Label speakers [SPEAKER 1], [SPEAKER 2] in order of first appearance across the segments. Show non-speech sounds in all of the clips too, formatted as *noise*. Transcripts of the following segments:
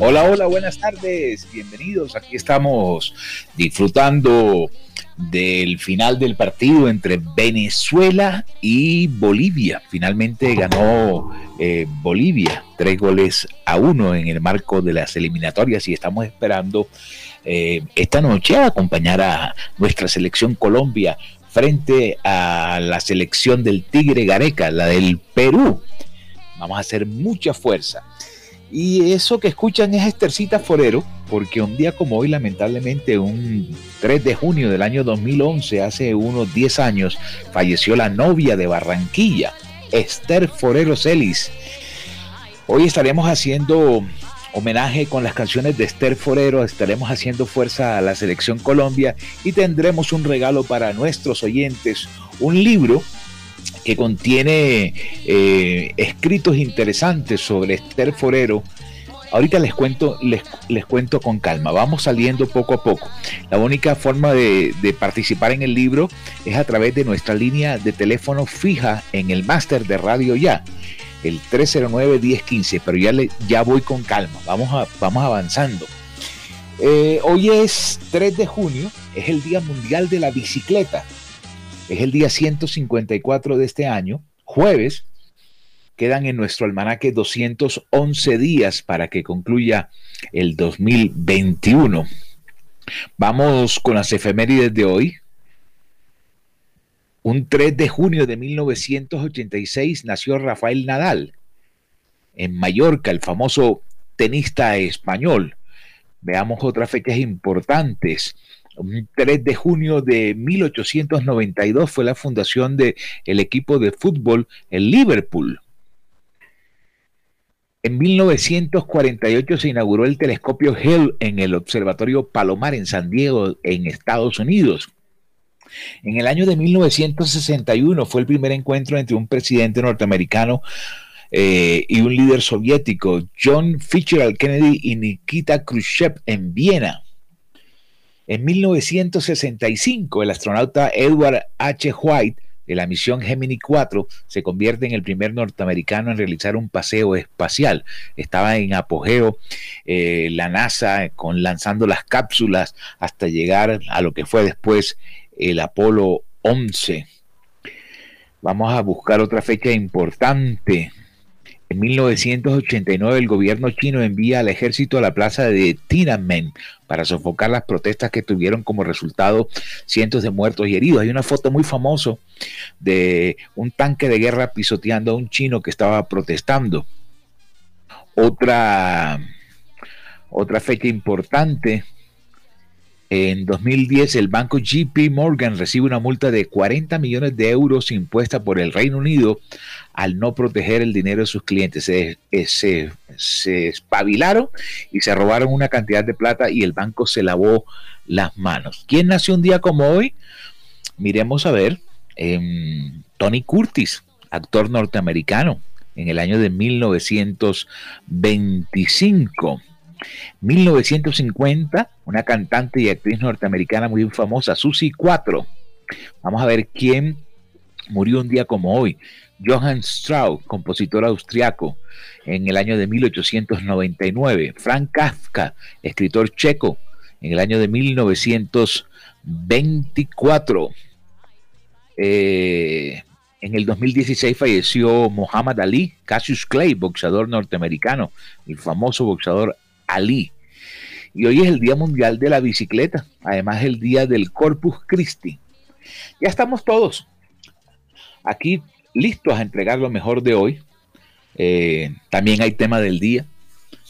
[SPEAKER 1] Hola, hola, buenas tardes, bienvenidos. Aquí estamos disfrutando del final del partido entre Venezuela y Bolivia. Finalmente ganó eh, Bolivia tres goles a uno en el marco de las eliminatorias y estamos esperando eh, esta noche acompañar a nuestra selección Colombia frente a la selección del Tigre Gareca, la del Perú. Vamos a hacer mucha fuerza. Y eso que escuchan es Estercita Forero, porque un día como hoy, lamentablemente, un 3 de junio del año 2011, hace unos 10 años, falleció la novia de Barranquilla, Esther Forero Celis. Hoy estaremos haciendo homenaje con las canciones de Esther Forero, estaremos haciendo fuerza a la selección Colombia y tendremos un regalo para nuestros oyentes, un libro que contiene eh, escritos interesantes sobre Esther Forero. Ahorita les cuento, les, cuento con calma, vamos saliendo poco a poco. La única forma de, participar en el libro es a través de nuestra línea de teléfono fija en el máster de Radio Ya, el 309-1015, pero ya, le, ya voy con calma, vamos, a, vamos avanzando. Eh, hoy es 3 de junio, es el Día Mundial de la Bicicleta. Es el día 154 de este año, jueves. Quedan en nuestro almanaque 211 días para que concluya el 2021. Vamos con las efemérides de hoy. Un 3 de junio de 1986 nació Rafael Nadal en Mallorca, el famoso tenista español. Veamos otras fechas importantes. Un 3 de junio de 1892 fue la fundación del el equipo de fútbol el Liverpool. En 1948 se inauguró el telescopio Hale en el Observatorio Palomar en San Diego, en Estados Unidos. En el año de 1961 fue el primer encuentro entre un presidente norteamericano eh, y un líder soviético, John Fitzgerald Kennedy y Nikita Khrushchev en Viena. En 1965, el astronauta Edward H. White de la misión Gemini 4 se convierte en el primer norteamericano en realizar un paseo espacial. Estaba en apogeo eh, la NASA con lanzando las cápsulas hasta llegar a lo que fue después el Apolo 11. Vamos a buscar otra fecha importante. En 1989 el gobierno chino envía al ejército a la plaza de Tiananmen para sofocar las protestas que tuvieron como resultado cientos de muertos y heridos. Hay una foto muy famosa de un tanque de guerra pisoteando a un chino que estaba protestando. Otra, otra fecha importante en 2010, el banco JP Morgan recibe una multa de 40 millones de euros impuesta por el Reino Unido al no proteger el dinero de sus clientes. Se, eh, se, espabilaron y se robaron una cantidad de plata y el banco se lavó las manos. ¿Quién nació un día como hoy? Miremos a ver. Tony Curtis, actor norteamericano, en el año de 1925. 1950, una cantante y actriz norteamericana muy famosa, Susie 4. Vamos a ver quién murió un día como hoy. Johann Strauss, compositor austriaco, en el año de 1899. Frank Kafka, escritor checo, en el año de 1924. Eh, en el 2016 falleció Muhammad Ali, Cassius Clay, boxeador norteamericano, el famoso boxeador Ali. Y hoy es el Día Mundial de la Bicicleta, además el Día del Corpus Christi. Ya estamos todos aquí listos a entregar lo mejor de hoy. Eh, también hay tema del día.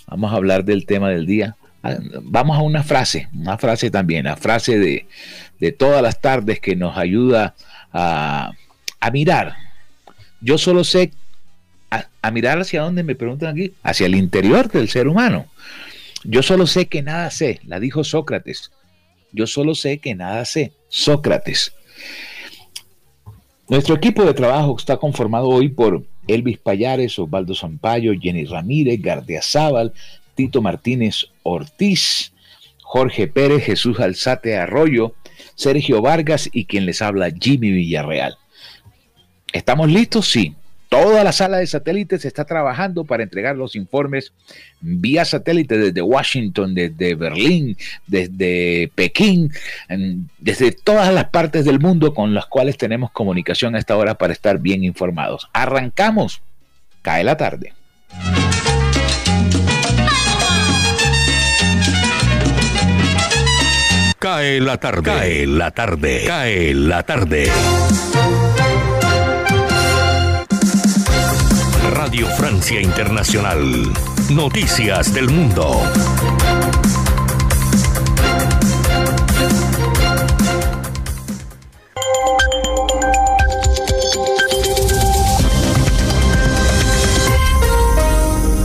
[SPEAKER 1] Vamos a hablar del tema del día. Ah, vamos a una frase, una frase también, la frase de, de todas las tardes que nos ayuda a, a mirar. Yo solo sé a, mirar hacia dónde me preguntan aquí, hacia el interior del ser humano. Yo solo sé que nada sé, la dijo Sócrates. Yo solo sé que nada sé, Sócrates. Nuestro equipo de trabajo está conformado hoy por Elvis Payares, Osvaldo Zampayo, Jenny Ramírez, Gardia Zaval, Tito Martínez Ortiz, Jorge Pérez, Jesús Alzate Arroyo, Sergio Vargas y quien les habla, Jimmy Villarreal. ¿Estamos listos? Sí. Toda la sala de satélites está trabajando para entregar los informes vía satélite desde Washington, desde Berlín, desde Pekín, desde todas las partes del mundo con las cuales tenemos comunicación a esta hora para estar bien informados. Arrancamos. Cae la tarde.
[SPEAKER 2] Cae la tarde. Cae la tarde. Cae la tarde. Radio Francia Internacional. Noticias del Mundo.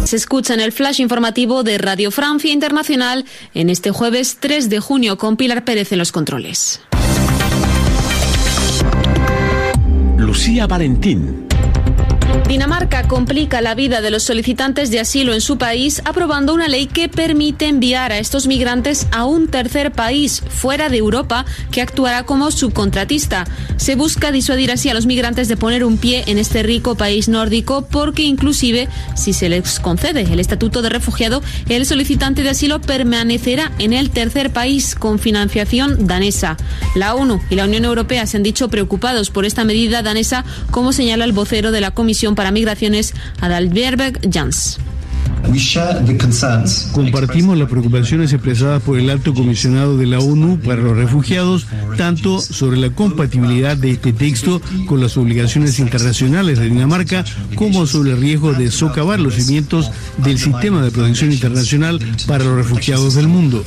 [SPEAKER 3] Se escucha en el flash informativo de Radio Francia Internacional en este jueves 3 de junio con Pilar Pérez en los controles.
[SPEAKER 2] Lucía Valentín.
[SPEAKER 3] Dinamarca complica la vida de los solicitantes de asilo en su país aprobando una ley que permite enviar a estos migrantes a un tercer país fuera de Europa que actuará como subcontratista. Se busca disuadir así a los migrantes de poner un pie en este rico país nórdico porque inclusive si se les concede el estatuto de refugiado, el solicitante de asilo permanecerá en el tercer país con financiación danesa. La ONU y la Unión Europea se han dicho preocupados por esta medida danesa, como señala el vocero de la Comisión para Migraciones, Adalberberg Jans.
[SPEAKER 4] Compartimos las preocupaciones expresadas por el alto comisionado de la ONU para los refugiados, tanto sobre la compatibilidad de este texto con las obligaciones internacionales de Dinamarca, como sobre el riesgo de socavar los cimientos del sistema de protección internacional para los refugiados del mundo.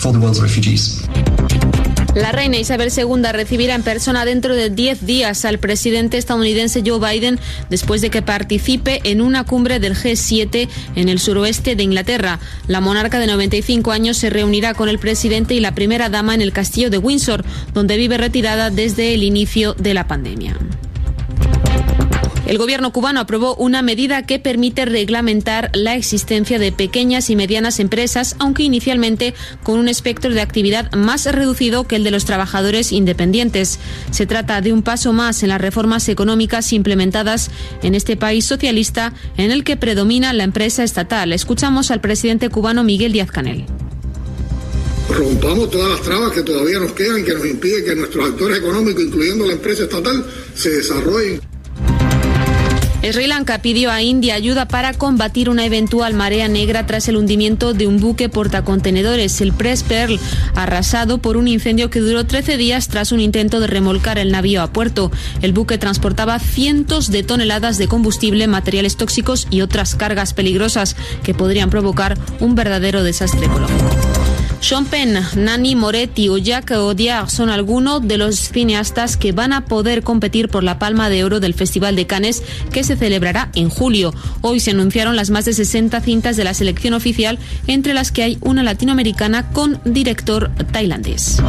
[SPEAKER 3] La reina Isabel II recibirá en persona dentro de 10 días al presidente estadounidense Joe Biden después de que participe en una cumbre del G7 en el suroeste de Inglaterra. La monarca de 95 años se reunirá con el presidente y la primera dama en el castillo de Windsor, donde vive retirada desde el inicio de la pandemia. El gobierno cubano aprobó una medida que permite reglamentar la existencia de pequeñas y medianas empresas, aunque inicialmente con un espectro de actividad más reducido que el de los trabajadores independientes. Se trata de un paso más en las reformas económicas implementadas en este país socialista en el que predomina la empresa estatal. Escuchamos al presidente cubano Miguel Díaz Canel
[SPEAKER 5] rompamos todas las trabas que todavía nos quedan, que nos impiden que nuestros actores económicos, incluyendo la empresa estatal, se desarrollen.
[SPEAKER 3] Sri Lanka pidió a India ayuda para combatir una eventual marea negra tras el hundimiento de un buque portacontenedores, el Press arrasado por un incendio que duró 13 días tras un intento de remolcar el navío a puerto. El buque transportaba cientos de toneladas de combustible, materiales tóxicos y otras cargas peligrosas que podrían provocar un verdadero desastre ecológico. Sean Penn, Nani Moretti o Jacques Audiard son algunos de los cineastas que van a poder competir por la Palma de Oro del Festival de Cannes que se celebrará en julio. Hoy se anunciaron las más de 60 cintas de la selección oficial, entre las que hay una latinoamericana con director tailandés.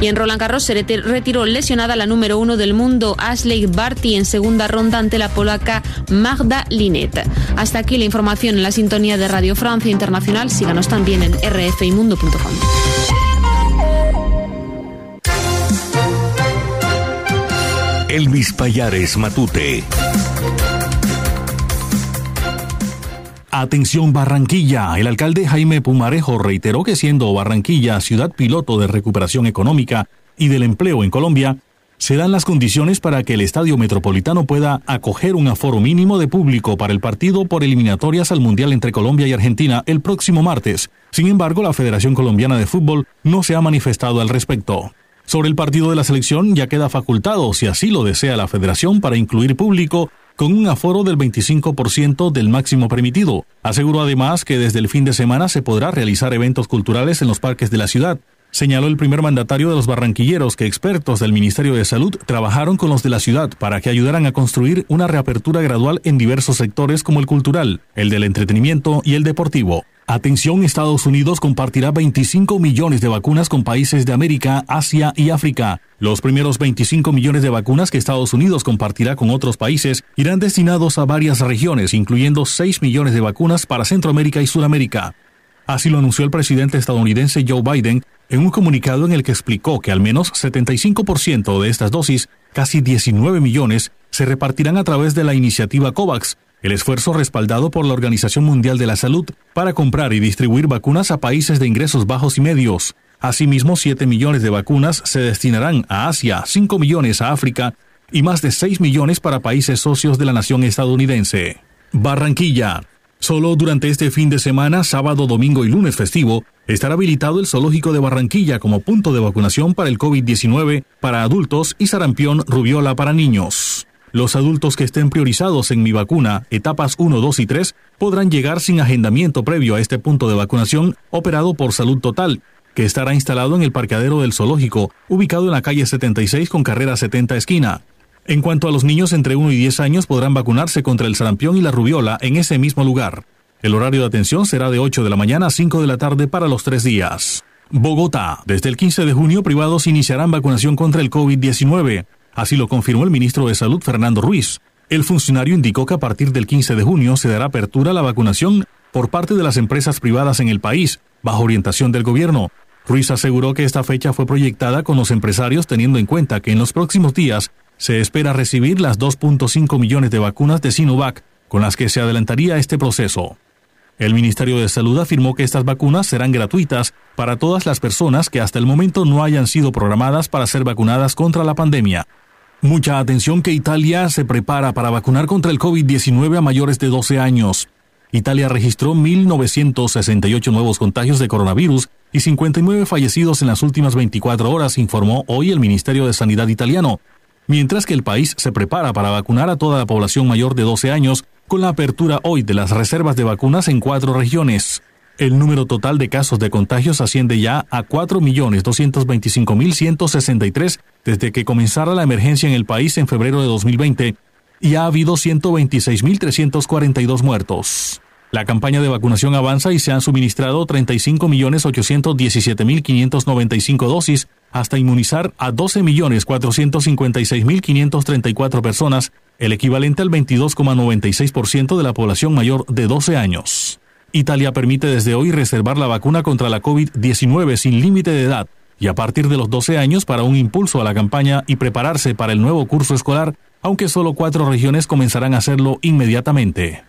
[SPEAKER 3] Y en Roland Garros se retiró lesionada la número uno del mundo, Ashley Barty, en segunda ronda ante la polaca Magda Linet. Hasta aquí la información en la sintonía de Radio Francia Internacional. Síganos también en rfimundo.com.
[SPEAKER 2] Elvis Payares Matute.
[SPEAKER 6] Atención Barranquilla. El alcalde Jaime Pumarejo reiteró que siendo Barranquilla ciudad piloto de recuperación económica y del empleo en Colombia, se dan las condiciones para que el Estadio Metropolitano pueda acoger un aforo mínimo de público para el partido por eliminatorias al Mundial entre Colombia y Argentina el próximo martes. Sin embargo, la Federación Colombiana de Fútbol no se ha manifestado al respecto. Sobre el partido de la selección ya queda facultado, si así lo desea la federación, para incluir público con un aforo del 25% del máximo permitido. Aseguró además que desde el fin de semana se podrá realizar eventos culturales en los parques de la ciudad. Señaló el primer mandatario de los barranquilleros que expertos del Ministerio de Salud trabajaron con los de la ciudad para que ayudaran a construir una reapertura gradual en diversos sectores como el cultural, el del entretenimiento y el deportivo. Atención, Estados Unidos compartirá 25 millones de vacunas con países de América, Asia y África. Los primeros 25 millones de vacunas que Estados Unidos compartirá con otros países irán destinados a varias regiones, incluyendo 6 millones de vacunas para Centroamérica y Sudamérica. Así lo anunció el presidente estadounidense Joe Biden en un comunicado en el que explicó que al menos 75% de estas dosis, casi 19 millones, se repartirán a través de la iniciativa COVAX, el esfuerzo respaldado por la Organización Mundial de la Salud para comprar y distribuir vacunas a países de ingresos bajos y medios. Asimismo, 7 millones de vacunas se destinarán a Asia, 5 millones a África y más de 6 millones para países socios de la nación estadounidense. Barranquilla. Solo durante este fin de semana, sábado, domingo y lunes festivo, estará habilitado el Zoológico de Barranquilla como punto de vacunación para el COVID-19 para adultos y sarampión rubiola para niños. Los adultos que estén priorizados en mi vacuna, etapas 1, 2 y 3, podrán llegar sin agendamiento previo a este punto de vacunación operado por Salud Total, que estará instalado en el parqueadero del zoológico, ubicado en la calle 76 con carrera 70 esquina. En cuanto a los niños entre 1 y 10 años podrán vacunarse contra el sarampión y la rubiola en ese mismo lugar. El horario de atención será de 8 de la mañana a 5 de la tarde para los tres días. Bogotá. Desde el 15 de junio, privados iniciarán vacunación contra el COVID-19. Así lo confirmó el ministro de Salud Fernando Ruiz. El funcionario indicó que a partir del 15 de junio se dará apertura a la vacunación por parte de las empresas privadas en el país, bajo orientación del gobierno. Ruiz aseguró que esta fecha fue proyectada con los empresarios teniendo en cuenta que en los próximos días se espera recibir las 2.5 millones de vacunas de Sinovac, con las que se adelantaría este proceso. El Ministerio de Salud afirmó que estas vacunas serán gratuitas para todas las personas que hasta el momento no hayan sido programadas para ser vacunadas contra la pandemia. Mucha atención que Italia se prepara para vacunar contra el COVID-19 a mayores de 12 años. Italia registró 1.968 nuevos contagios de coronavirus y 59 fallecidos en las últimas 24 horas, informó hoy el Ministerio de Sanidad italiano, mientras que el país se prepara para vacunar a toda la población mayor de 12 años con la apertura hoy de las reservas de vacunas en cuatro regiones. El número total de casos de contagios asciende ya a 4.225.163 desde que comenzara la emergencia en el país en febrero de 2020 y ha habido 126.342 muertos. La campaña de vacunación avanza y se han suministrado 35.817.595 dosis hasta inmunizar a 12.456.534 personas, el equivalente al 22,96% de la población mayor de 12 años. Italia permite desde hoy reservar la vacuna contra la COVID-19 sin límite de edad y a partir de los 12 años para un impulso a la campaña y prepararse para el nuevo curso escolar, aunque solo cuatro regiones comenzarán a hacerlo inmediatamente.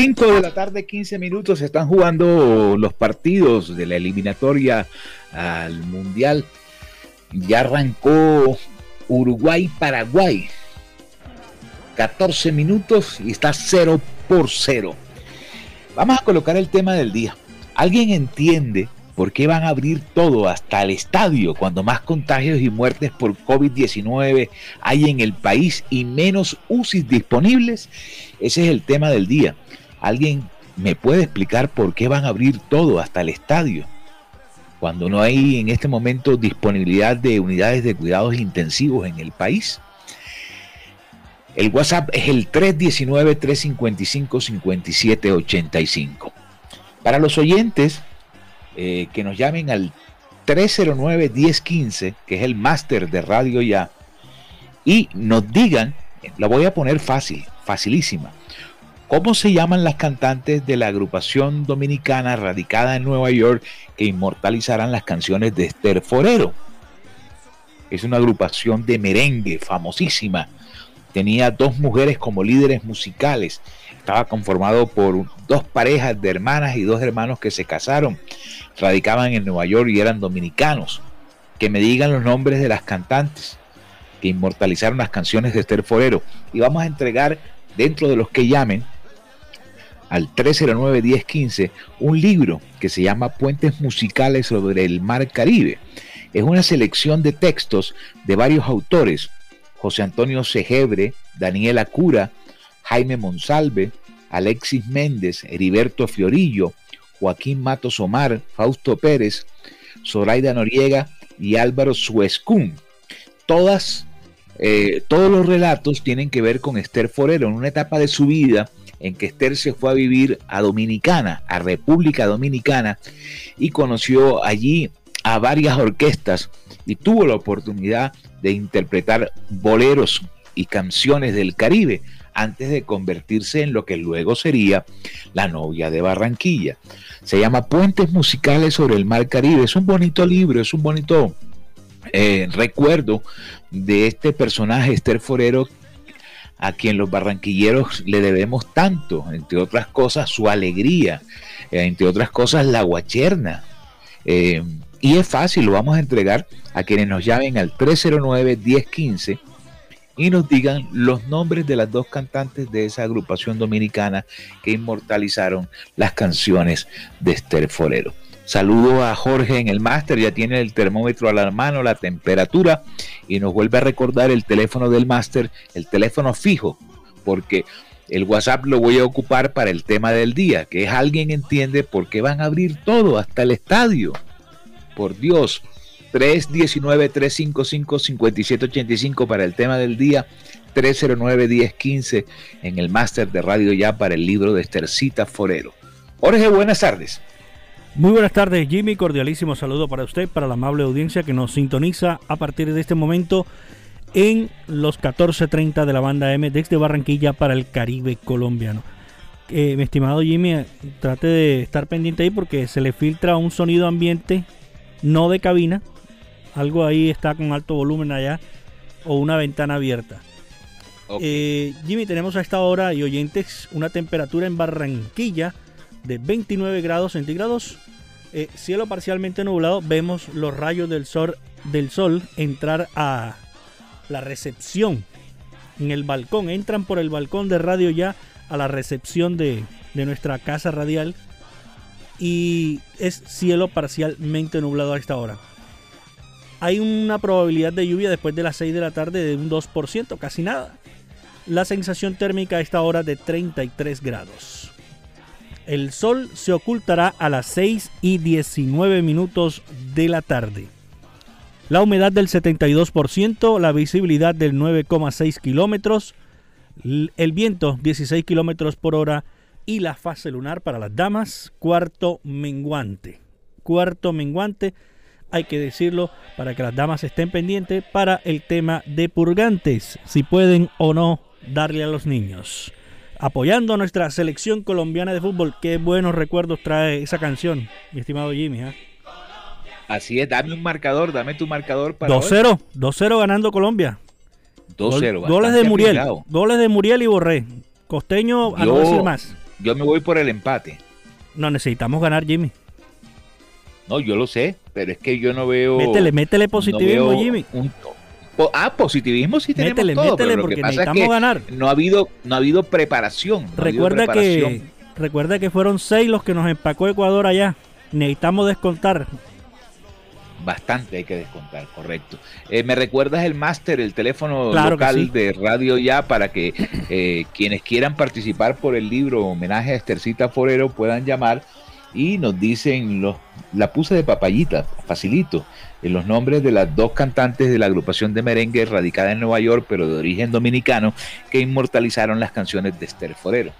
[SPEAKER 1] 5 de la tarde, 15 minutos, se están jugando los partidos de la eliminatoria al Mundial. Ya arrancó Uruguay-Paraguay. 14 minutos y está 0 por 0. Vamos a colocar el tema del día. ¿Alguien entiende por qué van a abrir todo hasta el estadio cuando más contagios y muertes por COVID-19 hay en el país y menos UCI disponibles? Ese es el tema del día. ¿Alguien ¿me puede explicar por qué van a abrir todo hasta el estadio? Cuando no hay en este momento disponibilidad de unidades de cuidados intensivos en el país. El WhatsApp es el 319-355-5785. Para los oyentes eh, que nos llamen al 309-1015, que es el máster de Radio Ya, y nos digan, la voy a poner fácil, facilísima. ¿Cómo se llaman las cantantes de la agrupación dominicana radicada en Nueva York que inmortalizarán las canciones de Esther Forero? Es una agrupación de merengue famosísima. Tenía dos mujeres como líderes musicales. Estaba conformado por dos parejas de hermanas y dos hermanos que se casaron. Radicaban en Nueva York y eran dominicanos. Que me digan los nombres de las cantantes que inmortalizaron las canciones de Esther Forero. Y vamos a entregar dentro de los que llamen al 309-1015 un libro que se llama Puentes Musicales sobre el Mar Caribe. Es una selección de textos de varios autores, José Antonio Segebre, Daniela Cura, Jaime Monsalve, Alexis Méndez, Heriberto Fiorillo, Joaquín Matos Omar, Fausto Pérez, Zoraida Noriega y Álvaro Suescún. Todas, eh, todos los relatos tienen que ver con Esther Forero en una etapa de su vida en que Esther se fue a vivir a Dominicana, a República Dominicana, y conoció allí a varias orquestas y tuvo la oportunidad de interpretar boleros y canciones del Caribe antes de convertirse en lo que luego sería la novia de Barranquilla. Se llama Puentes Musicales sobre el Mar Caribe. Es un bonito libro, es un bonito eh, recuerdo de este personaje, Esther Forero, a quien los barranquilleros le debemos tanto, entre otras cosas su alegría, eh, entre otras cosas la guacherna. Eh, y es fácil, lo vamos a entregar a quienes nos llamen al 309-1015 y nos digan los nombres de las dos cantantes de esa agrupación dominicana que inmortalizaron las canciones de Esther Forero. Saludo a Jorge en el máster, ya tiene el termómetro a la mano, la temperatura y nos vuelve a recordar el teléfono del máster, el teléfono fijo, porque el WhatsApp lo voy a ocupar para el tema del día, que es alguien entiende por qué van a abrir todo, hasta el estadio. Por Dios, 319-355-5785 para el tema del día, 309-1015 en el máster de Radio Ya para el libro de Estercita Forero. Jorge, buenas tardes.
[SPEAKER 7] Muy buenas tardes, Jimmy. Cordialísimo saludo para usted, para la amable audiencia que nos sintoniza a partir de este momento en los 14:30 de la banda M desde Barranquilla para el Caribe colombiano. Eh, mi estimado Jimmy, trate de estar pendiente ahí porque se le filtra un sonido ambiente, no de cabina. Algo ahí está con alto volumen allá o una ventana abierta. Eh, Jimmy, tenemos a esta hora y oyentes una temperatura en Barranquilla de 29 grados centígrados. Eh, cielo parcialmente nublado. Vemos los rayos del sol, del sol entrar a la recepción en el balcón. Entran por el balcón de radio ya a la recepción de, de nuestra casa radial. Y es cielo parcialmente nublado a esta hora. Hay una probabilidad de lluvia después de las 6 de la tarde de un 2%, casi nada. La sensación térmica a esta hora de 33 grados. El sol se ocultará a las 6 y 19 minutos de la tarde. La humedad del 72%, la visibilidad del 9,6 kilómetros, el viento 16 kilómetros por hora y la fase lunar para las damas, cuarto menguante. Cuarto menguante, hay que decirlo para que las damas estén pendientes para el tema de purgantes, si pueden o no darle a los niños apoyando a nuestra selección colombiana de fútbol. Qué buenos recuerdos trae esa canción, mi estimado Jimmy. ¿eh?
[SPEAKER 1] Así es, dame un marcador, dame tu marcador
[SPEAKER 7] para 2-0, 2-0 ganando Colombia.
[SPEAKER 1] 2-0.
[SPEAKER 7] goles de Muriel, goles de Muriel y Borré. Costeño, a no decir más.
[SPEAKER 1] Yo me voy por el empate.
[SPEAKER 7] No, necesitamos ganar, Jimmy.
[SPEAKER 1] No, yo lo sé, pero es que yo no veo.
[SPEAKER 7] Métele, métele positivismo, Jimmy. Un,
[SPEAKER 1] Ah, positivismo sí tenemos todo, pero lo que pasa es que ganar. No ha habido, no ha habido preparación.
[SPEAKER 7] recuerda que recuerda que fueron seis los que nos empacó Ecuador allá. Necesitamos descontar.
[SPEAKER 1] Bastante hay que descontar, correcto. Eh, ¿Me recuerdas el máster, el teléfono local de Radio Ya para que eh, quienes quieran participar por el libro Homenaje a Estercita Forero puedan llamar y nos dicen los, la puse de papayita, facilito, en los nombres de las dos cantantes de la agrupación de merengue radicada en Nueva York, pero de origen dominicano, que inmortalizaron las canciones de Esther Forero.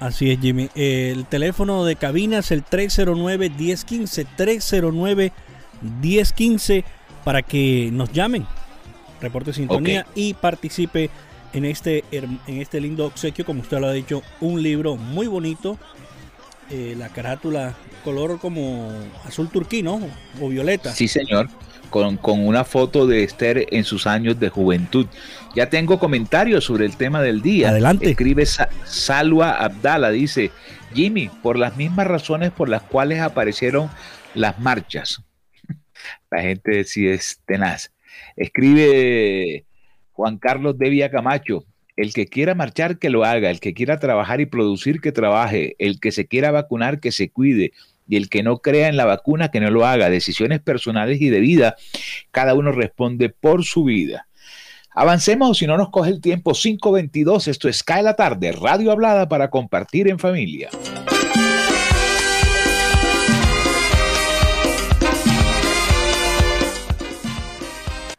[SPEAKER 7] Así es, Jimmy. El teléfono de cabina es el 309-1015, 309-1015, para que nos llamen, reporte sintonía y participe en este, en este lindo obsequio, como usted lo ha dicho, un libro muy bonito. Eh, la carátula color como azul turquino o violeta.
[SPEAKER 1] Sí, señor. Con, con, una foto de Esther en sus años de juventud. Ya tengo comentarios sobre el tema del día.
[SPEAKER 7] Adelante.
[SPEAKER 1] Escribe Salwa Abdala, dice, Jimmy, por las mismas razones por las cuales aparecieron las marchas. *laughs* La gente sí es tenaz. Escribe Juan Carlos Devia Camacho, el que quiera marchar, que lo haga, el que quiera trabajar y producir, que trabaje, el que se quiera vacunar, que se cuide, y el que no crea en la vacuna, que no lo haga. Decisiones personales y de vida, cada uno responde por su vida. Avancemos si no nos coge el tiempo 522. Esto es Cae la tarde, radio hablada para compartir en familia.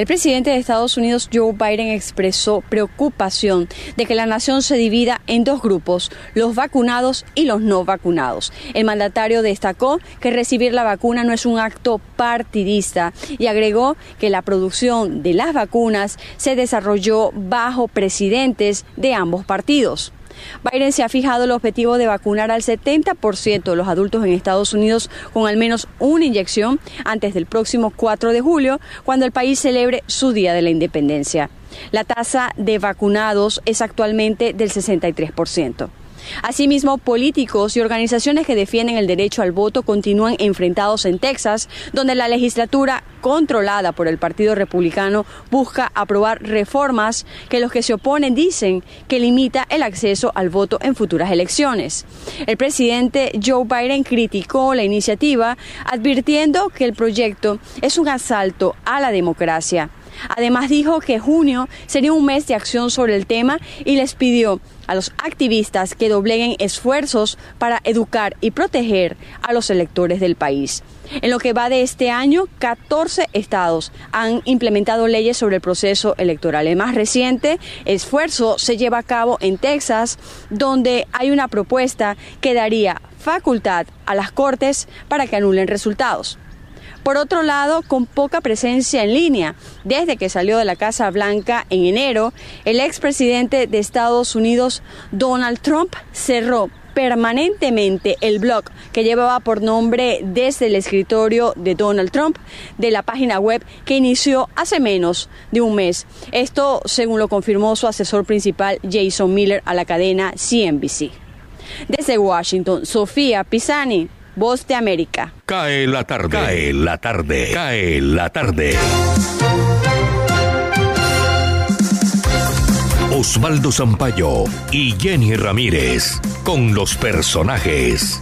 [SPEAKER 8] El presidente de Estados Unidos, Joe Biden, expresó preocupación de que la nación se divida en dos grupos, los vacunados y los no vacunados. El mandatario destacó que recibir la vacuna no es un acto partidista y agregó que la producción de las vacunas se desarrolló bajo presidentes de ambos partidos. Biden se ha fijado el objetivo de vacunar al 70% de los adultos en Estados Unidos con al menos una inyección antes del próximo 4 de julio, cuando el país celebre su Día de la Independencia. La tasa de vacunados es actualmente del 63%. Asimismo, políticos y organizaciones que defienden el derecho al voto continúan enfrentados en Texas, donde la legislatura controlada por el Partido Republicano busca aprobar reformas que los que se oponen dicen que limita el acceso al voto en futuras elecciones. El presidente Joe Biden criticó la iniciativa advirtiendo que el proyecto es un asalto a la democracia. Además dijo que junio sería un mes de acción sobre el tema y les pidió a los activistas que dobleguen esfuerzos para educar y proteger a los electores del país. En lo que va de este año, 14 estados han implementado leyes sobre el proceso electoral. El más reciente esfuerzo se lleva a cabo en Texas, donde hay una propuesta que daría facultad a las Cortes para que anulen resultados. Por otro lado, con poca presencia en línea, desde que salió de la Casa Blanca en enero, el expresidente de Estados Unidos, Donald Trump, cerró permanentemente el blog que llevaba por nombre desde el escritorio de Donald Trump de la página web que inició hace menos de un mes. Esto según lo confirmó su asesor principal Jason Miller a la cadena CNBC. Desde Washington, Sofía Pisani, Voz de América.
[SPEAKER 2] Cae la tarde. Cae la tarde. Cae la tarde. Osvaldo Zampayo y Jenny Ramírez con los personajes.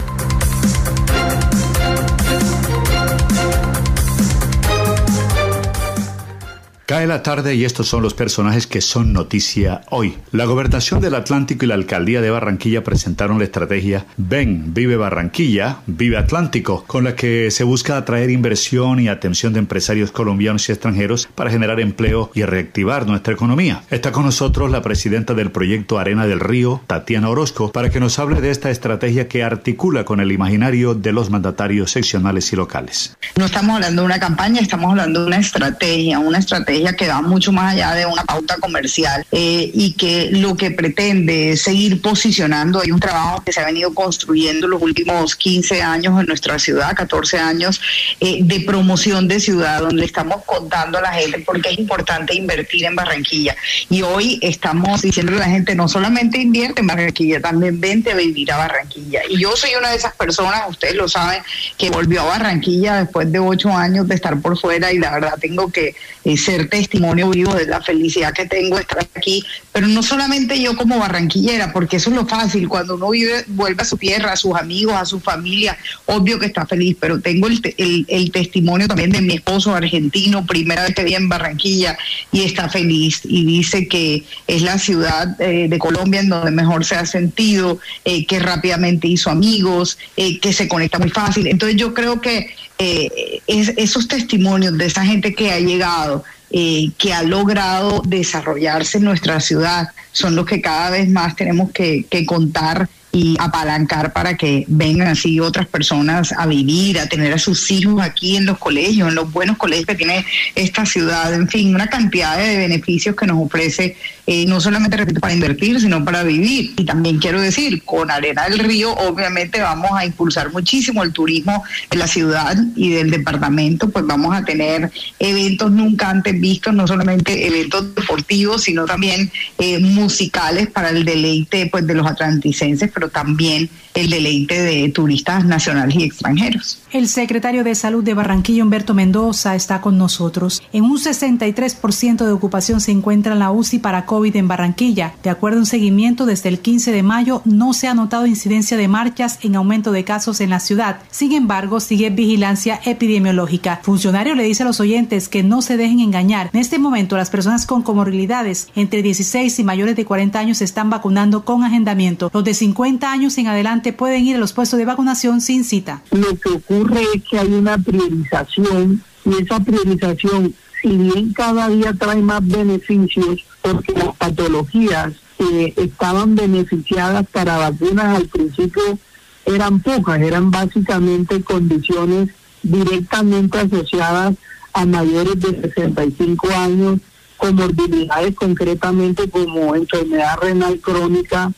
[SPEAKER 9] Cae la tarde y estos son los personajes que son noticia hoy. La gobernación del Atlántico y la alcaldía de Barranquilla presentaron la estrategia Ven, vive Barranquilla, vive Atlántico, con la que se busca atraer inversión y atención de empresarios colombianos y extranjeros para generar empleo y reactivar nuestra economía. Está con nosotros la presidenta del proyecto Arena del Río, Tatiana Orozco, para que nos hable de esta estrategia que articula con el imaginario de los mandatarios seccionales y locales.
[SPEAKER 10] No estamos hablando de una campaña, estamos hablando de una estrategia, una estrategia estrategia que va mucho más allá de una pauta comercial eh, y que lo que pretende es seguir posicionando. Hay un trabajo que se ha venido construyendo los últimos 15 años en nuestra ciudad, 14 años, eh, de promoción de ciudad, donde estamos contando a la gente porque es importante invertir en Barranquilla. Y hoy estamos diciendo a la gente, no solamente invierte en Barranquilla, también vente a vivir a Barranquilla. Y yo soy una de esas personas, ustedes lo saben, que volvió a Barranquilla después de ocho años de estar por fuera y la verdad tengo que eh, ser testimonio vivo de la felicidad que tengo estar aquí, pero no solamente yo como barranquillera, porque eso es lo fácil, cuando uno vive, vuelve a su tierra, a sus amigos, a su familia, obvio que está feliz, pero tengo el, el, testimonio también de mi esposo argentino, primera vez que vive en Barranquilla y está feliz y dice que es la ciudad eh, de Colombia en donde mejor se ha sentido, eh, que rápidamente hizo amigos, que se conecta muy fácil. Entonces yo creo que eh, esos testimonios de esa gente que ha llegado, eh, que ha logrado desarrollarse en nuestra ciudad, son los que cada vez más tenemos que, que contar y apalancar para que vengan así otras personas a vivir, a tener a sus hijos aquí en los colegios, en los buenos colegios que tiene esta ciudad, en fin, una cantidad de beneficios que nos ofrece, eh, no solamente, repito, para invertir, sino para vivir. Y también quiero decir, con Arena del Río, obviamente vamos a impulsar muchísimo el turismo de la ciudad y del departamento, pues vamos a tener eventos nunca antes vistos, no solamente eventos deportivos, sino también eh, musicales para el deleite pues, de los atlanticenses pero también el deleite de turistas nacionales y extranjeros.
[SPEAKER 11] El secretario de Salud de Barranquilla, Humberto Mendoza, está con nosotros. En un 63% de ocupación se encuentra la UCI para COVID en Barranquilla. De acuerdo a un seguimiento, desde el 15 de mayo no se ha notado incidencia de marchas en aumento de casos en la ciudad. Sin embargo, sigue vigilancia epidemiológica. Funcionario le dice a los oyentes que no se dejen engañar. En este momento, las personas con comorbilidades entre 16 y mayores de 40 años se están vacunando con agendamiento. Los de 50 años en adelante pueden ir a los puestos de vacunación sin cita.
[SPEAKER 10] Lo que ocurre es que hay una priorización y esa priorización, si bien cada día trae más beneficios, porque las patologías que estaban beneficiadas para vacunas al principio eran pocas, eran básicamente condiciones directamente asociadas a mayores de 65 años, comorbilidades concretamente como enfermedad renal crónica,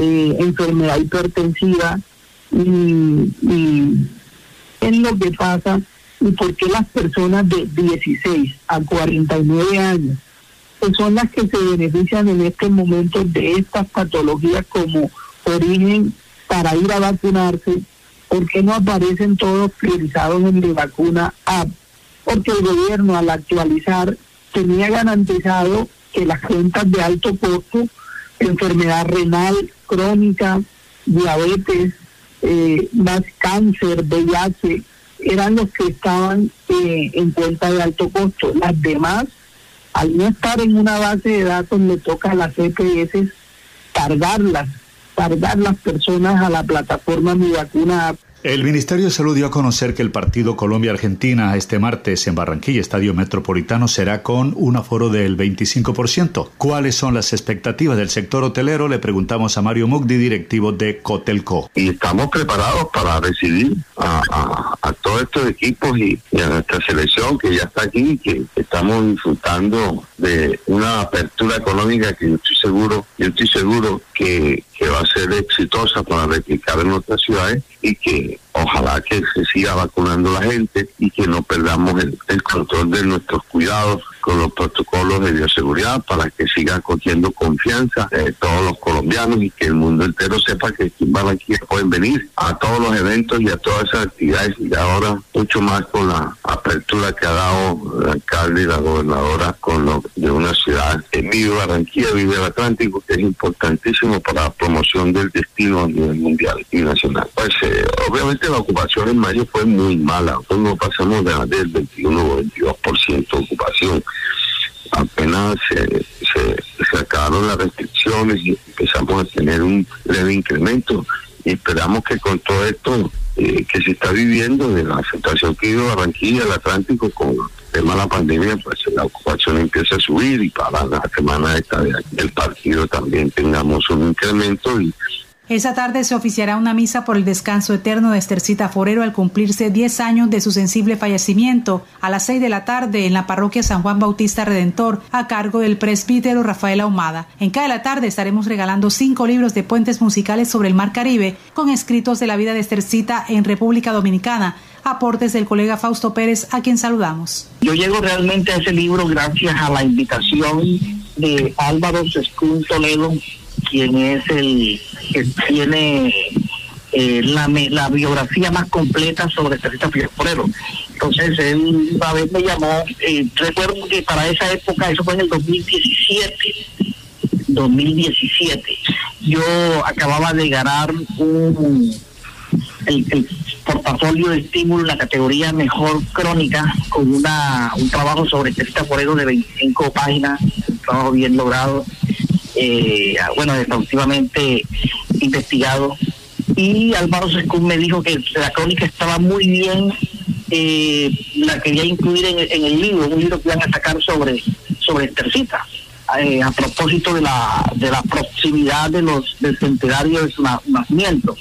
[SPEAKER 10] eh, enfermedad hipertensiva y, es lo que pasa y por qué las personas de 16 a 49 años que son las que se benefician en este momento de estas patologías como origen para ir a vacunarse, ¿por qué no aparecen todos priorizados en la vacuna A? Porque el gobierno al actualizar tenía garantizado que las cuentas de alto costo enfermedad renal crónica, diabetes, eh, más cáncer, VIH, eran los que estaban eh, en cuenta de alto costo. Las demás, al no estar en una base de datos, le toca a las EPS cargarlas, cargar las personas a la plataforma Mi Vacuna
[SPEAKER 9] el Ministerio de Salud dio a conocer que el partido Colombia-Argentina este martes en Barranquilla, Estadio Metropolitano, será con un aforo del 25%. ¿Cuáles son las expectativas del sector hotelero? Le preguntamos a Mario Mugdi, directivo de Cotelco.
[SPEAKER 12] Y estamos preparados para recibir a, todos estos equipos y, a nuestra selección que ya está aquí, que estamos disfrutando de una apertura económica que yo estoy seguro, yo estoy seguro que, que va a ser exitosa para replicar en otras ciudades y que ojalá que se siga vacunando la gente y que no perdamos el, control de nuestros cuidados con los protocolos de bioseguridad para que siga cogiendo confianza de todos los colombianos y que el mundo entero sepa que aquí en Barranquilla pueden venir a todos los eventos y a todas esas actividades. Y ahora mucho más con la apertura que ha dado el alcalde y la gobernadora con lo de una ciudad que vive Barranquilla, vive el Atlántico, que es importantísimo para la promoción del destino a nivel mundial y nacional. Pues eh, obviamente la ocupación en mayo fue muy mala. Nosotros no pasamos de, del 21 o 22% de ocupación. Apenas se, se, acabaron las restricciones y empezamos a tener un leve incremento. Y esperamos que con todo esto eh, que se está viviendo, de la situación que vive Barranquilla, el Atlántico, con tema de la pandemia, pues la ocupación empieza a subir y para la semana esta del partido también tengamos un incremento y
[SPEAKER 11] Esa tarde se oficiará una misa por el descanso eterno de Estercita Forero al cumplirse 10 años de su sensible fallecimiento a las 6 de la tarde en la parroquia San Juan Bautista Redentor a cargo del presbítero Rafael Ahumada. En cada la tarde estaremos regalando cinco libros de puentes musicales sobre el Mar Caribe con escritos de la vida de Estercita en República Dominicana aportes del colega Fausto Pérez, a quien saludamos.
[SPEAKER 13] Yo llego realmente a ese libro gracias a la invitación de Álvaro Sescún Toledo, quien es el que tiene eh, la, biografía más completa sobre Teresa Forero. Entonces él una vez me llamó, eh, recuerdo que para esa época, eso fue en el 2017, 2017, yo acababa de ganar un, el, portafolio de estímulo en la categoría Mejor Crónica con una un trabajo sobre Teresa Forero de 25 páginas, un trabajo bien logrado eh, bueno, exhaustivamente investigado. Y Álvaro Sescún me dijo que la crónica estaba muy bien, eh, la quería incluir en, el libro, un libro que iban a sacar sobre, sobre Estercita. Eh, a propósito de la, de la proximidad de los del centenario de su nacimiento.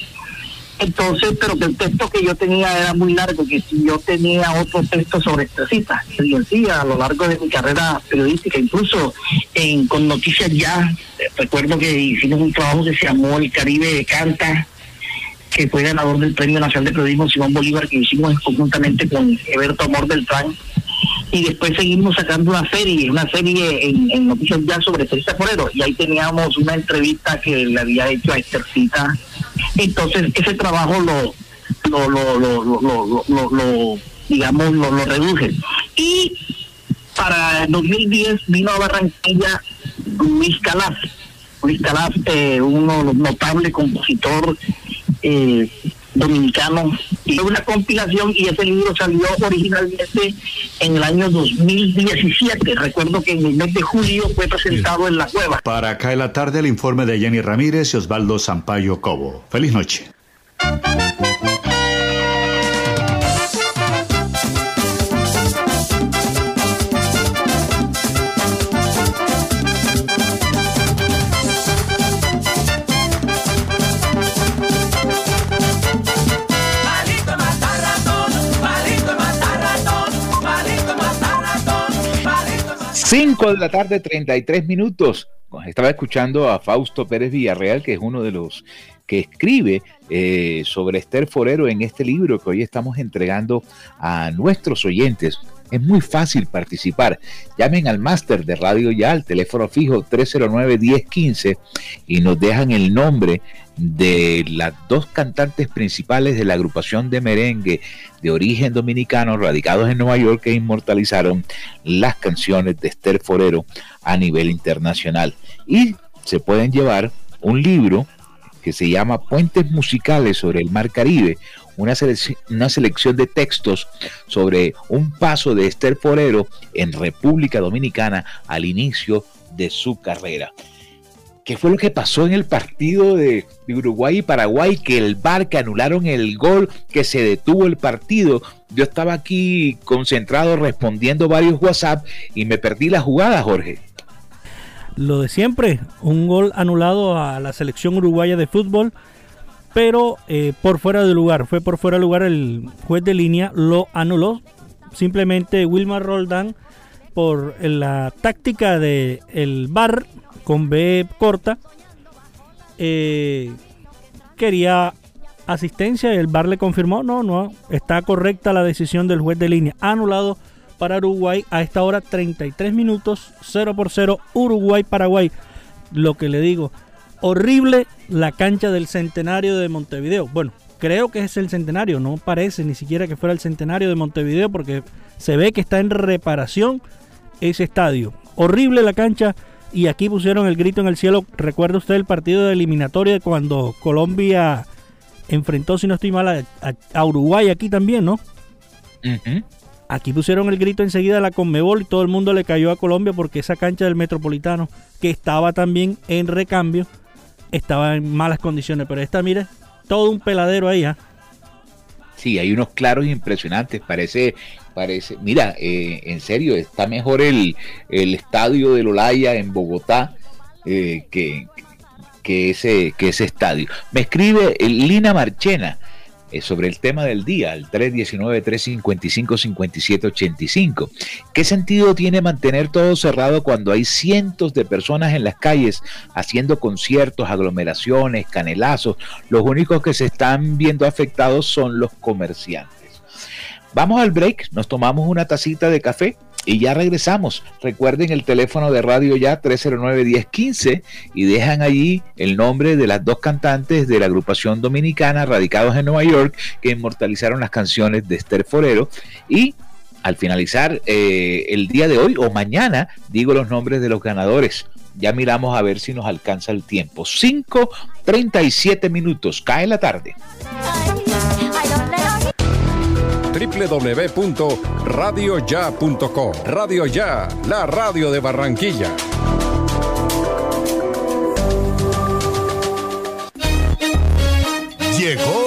[SPEAKER 13] Entonces, pero que el texto que yo tenía era muy largo, que si yo tenía otro texto sobre esta cita, y decía a lo largo de mi carrera periodística, incluso en, con noticias ya, recuerdo que hicimos un trabajo que se llamó El Caribe Canta, que fue ganador del Premio Nacional de Periodismo Simón Bolívar, que hicimos conjuntamente con Eberto Amor Beltrán, y después seguimos sacando una serie, una serie en, noticias ya sobre Teresa Forero, y ahí teníamos una entrevista que le había hecho a Estercita entonces, ese trabajo lo, lo, lo, lo, digamos, lo, lo reduce. Y para el 2010 vino a Barranquilla Luis Calaf. Luis Calaf, eh, uno notable compositor eh, dominicano, y una compilación y ese libro salió originalmente en el año 2017. Recuerdo que en el mes de julio fue presentado en la cueva.
[SPEAKER 9] Para acá en la tarde el informe de Jenny Ramírez y Osvaldo Sampaio Cobo. Feliz noche.
[SPEAKER 1] Cinco de la tarde, 33 minutos. Estaba escuchando a Fausto Pérez Villarreal, que es uno de los que escribe eh, sobre Esther Forero en este libro que hoy estamos entregando a nuestros oyentes. Es muy fácil participar. Llamen al máster de radio ya al teléfono fijo 309-1015 y nos dejan el nombre de las dos cantantes principales de la agrupación de merengue de origen dominicano radicados en Nueva York que inmortalizaron las canciones de Esther Forero a nivel internacional. Y se pueden llevar un libro que se llama Puentes Musicales sobre el Mar Caribe, una, una selección de textos sobre un paso de Esther Forero en República Dominicana al inicio de su carrera. ¿Qué fue lo que pasó en el partido de, Uruguay y Paraguay? Que el bar, que anularon el gol, que se detuvo el partido. Yo estaba aquí concentrado respondiendo varios WhatsApp y me perdí la jugada, Jorge.
[SPEAKER 7] Lo de siempre, un gol anulado a la selección uruguaya de fútbol, pero eh, por fuera de lugar. Fue por fuera de lugar, el juez de línea lo anuló. Simplemente Wilmar Roldán, por la táctica del el bar con B corta, eh, quería asistencia y el VAR le confirmó, no, no, está correcta la decisión del juez de línea, anulado para Uruguay a esta hora 33 minutos, 0 por 0, Uruguay-Paraguay. Lo que le digo, horrible la cancha del centenario de Montevideo. Bueno, creo que es el centenario, no parece ni siquiera que fuera el centenario de Montevideo porque se ve que está en reparación ese estadio. Horrible la cancha y aquí pusieron el grito en el cielo. ¿Recuerda usted el partido de eliminatoria cuando Colombia enfrentó, si no estoy mal, a, Uruguay aquí también, ¿no? Aquí pusieron el grito enseguida a la Conmebol y todo el mundo le cayó a Colombia porque esa cancha del Metropolitano, que estaba también en recambio, estaba en malas condiciones. Pero esta, mire, todo un peladero ahí, ¿ah?
[SPEAKER 1] Sí, hay unos claros impresionantes. Parece parece, mira, eh, en serio, está mejor el, el estadio del Olaya en Bogotá eh, que, que, ese, que ese estadio. Me escribe Lina Marchena eh, sobre el tema del día, el 319-355-5785. ¿Qué sentido tiene mantener todo cerrado cuando hay cientos de personas en las calles haciendo conciertos, aglomeraciones, canelazos? Los únicos que se están viendo afectados son los comerciantes. Vamos al break, nos tomamos una tacita de café y ya regresamos. Recuerden el teléfono de radio ya 309-1015 y dejan allí el nombre de las dos cantantes de la agrupación dominicana radicados en Nueva York que inmortalizaron las canciones de Esther Forero y al finalizar eh, el día de hoy o mañana digo los nombres de los ganadores. Ya miramos a ver si nos alcanza el tiempo. 5.37 minutos, cae la tarde
[SPEAKER 14] www.radioya.com. Radio Ya, la radio de Barranquilla.
[SPEAKER 15] Llegó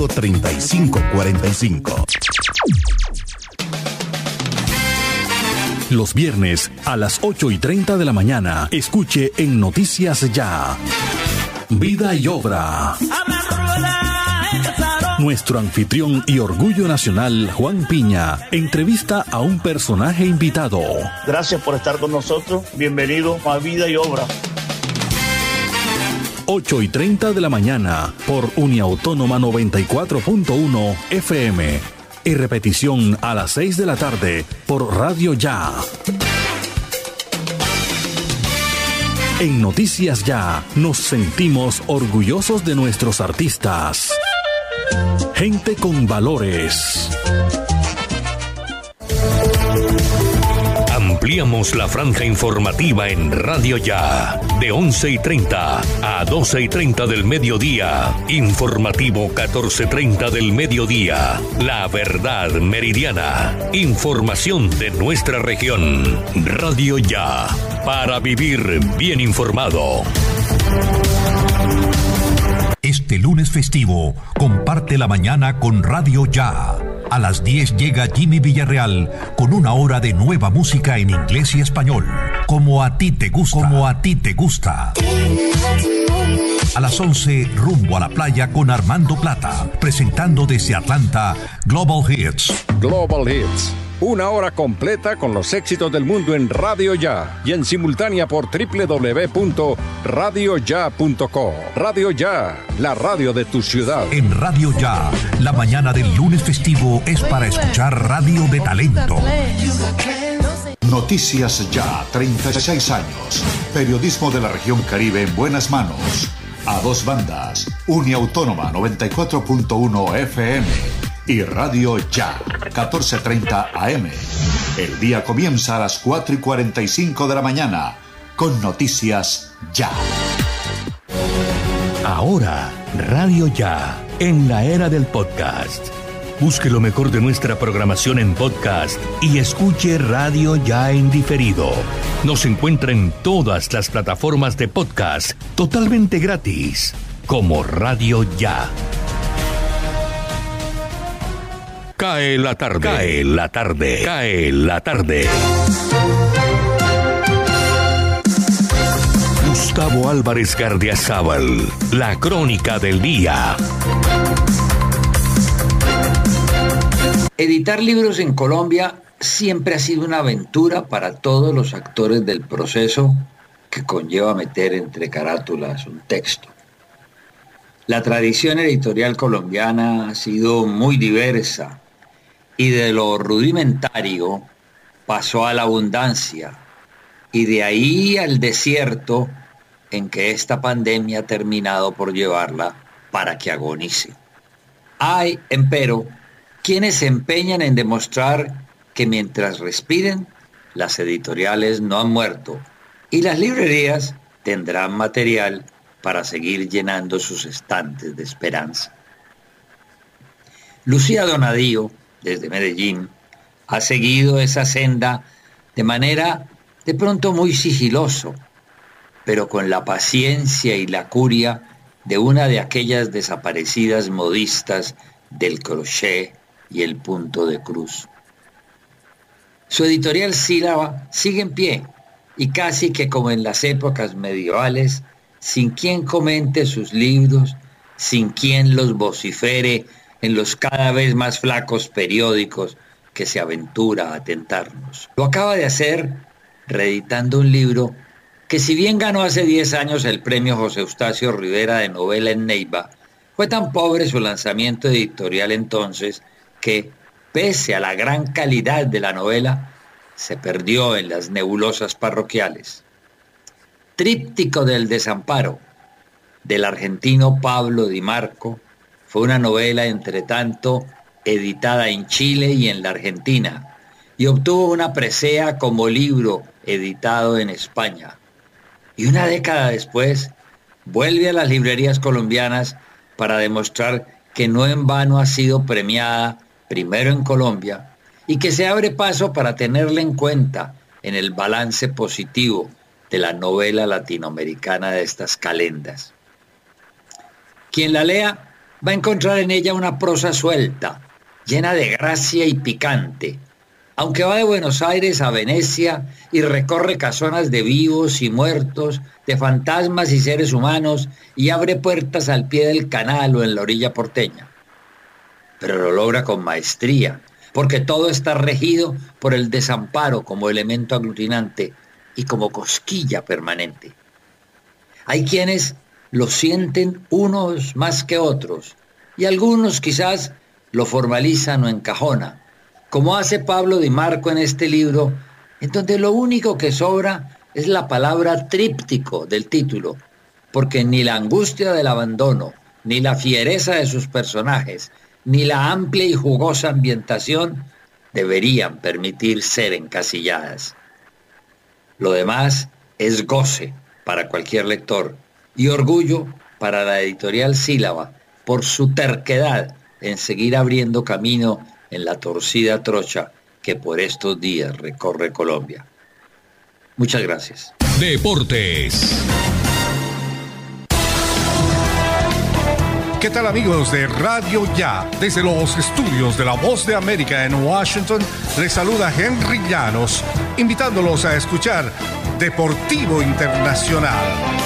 [SPEAKER 15] 3545.
[SPEAKER 6] Los viernes a las 8 y 30 de la mañana, escuche en Noticias Ya. Vida y obra. Nuestro anfitrión y orgullo nacional, Juan Piña, entrevista a un personaje invitado.
[SPEAKER 16] Gracias por estar con nosotros. Bienvenido a Vida y Obra.
[SPEAKER 6] 8 y 30 de la mañana por Uniautónoma 94.1 FM y repetición a las 6 de la tarde por Radio Ya. En Noticias Ya nos sentimos orgullosos de nuestros artistas. Gente con valores.
[SPEAKER 2] Ampliamos la franja informativa en Radio Ya, de 11 y 30 a 12 y 30 del mediodía. Informativo 14.30 del mediodía. La verdad meridiana. Información de nuestra región. Radio Ya, para vivir bien informado.
[SPEAKER 17] Este lunes festivo, comparte la mañana con Radio Ya. A las 10 llega Jimmy Villarreal con una hora de nueva música en inglés y español. Como a ti te gusta. Como a ti te gusta. A las 11, rumbo a la playa con Armando Plata, presentando desde Atlanta Global Hits.
[SPEAKER 14] Global Hits. Una hora completa con los éxitos del mundo en Radio Ya y en simultánea por www.radioya.co. Radio Ya, la radio de tu ciudad.
[SPEAKER 17] En Radio Ya, la mañana del lunes festivo es para escuchar radio de talento.
[SPEAKER 9] Noticias Ya, 36 años. Periodismo de la región Caribe en buenas manos. A dos bandas. Uniautónoma 94.1 FM y Radio Ya, 14.30 AM. El día comienza a las 4 y 45 de la mañana con Noticias Ya.
[SPEAKER 2] Ahora, Radio Ya, en la era del podcast. Busque lo mejor de nuestra programación en podcast y escuche Radio Ya en diferido. Nos encuentra en todas las plataformas de podcast totalmente gratis, como Radio Ya. Cae la tarde. Cae la tarde. Cae la tarde. Gustavo Álvarez Gardiazabal. La crónica del día.
[SPEAKER 18] Editar libros en Colombia siempre ha sido una aventura para todos los actores del proceso que conlleva meter entre carátulas un texto. La tradición editorial colombiana ha sido muy diversa y de lo rudimentario pasó a la abundancia y de ahí al desierto en que esta pandemia ha terminado por llevarla para que agonice. Hay, empero, quienes se empeñan en demostrar que mientras respiren, las editoriales no han muerto y las librerías tendrán material para seguir llenando sus estantes de esperanza. Lucía Donadío, desde Medellín, ha seguido esa senda de manera de pronto muy sigiloso, pero con la paciencia y la curia de una de aquellas desaparecidas modistas del crochet y el punto de cruz. Su editorial Sílaba sigue en pie y casi que como en las épocas medievales, sin quien comente sus libros, sin quien los vocifere en los cada vez más flacos periódicos que se aventura a tentarnos. Lo acaba de hacer reeditando un libro que si bien ganó hace 10 años el premio José Eustacio Rivera de novela en Neiva, fue tan pobre su lanzamiento editorial entonces que, pese a la gran calidad de la novela, se perdió en las nebulosas parroquiales. Tríptico del desamparo, del argentino Pablo Di Marco, fue una novela, entre tanto, editada en Chile y en la Argentina, y obtuvo una presea como libro editado en España. Y una década después, vuelve a las librerías colombianas para demostrar que no en vano ha sido premiada primero en Colombia y que se abre paso para tenerla en cuenta en el balance positivo de la novela latinoamericana de estas calendas. Quien la lea va a encontrar en ella una prosa suelta, llena de gracia y picante, aunque va de Buenos Aires a Venecia y recorre casonas de vivos y muertos, de fantasmas y seres humanos, y abre puertas al pie del canal o en la orilla porteña. Pero lo logra con maestría, porque todo está regido por el desamparo como elemento aglutinante y como cosquilla permanente. Hay quienes lo sienten unos más que otros, y algunos quizás lo formalizan o encajonan, como hace Pablo Di Marco en este libro, en donde lo único que sobra es la palabra tríptico del título, porque ni la angustia del abandono, ni la fiereza de sus personajes, ni la amplia y jugosa ambientación deberían permitir ser encasilladas. Lo demás es goce para cualquier lector y orgullo para la editorial Sílaba por su terquedad en seguir abriendo camino en la torcida trocha que por estos días recorre Colombia. Muchas gracias.
[SPEAKER 2] Deportes.
[SPEAKER 19] ¿Qué tal amigos de Radio Ya? Desde los estudios de La Voz de América en Washington, les saluda Henry Llanos, invitándolos a escuchar Deportivo Internacional.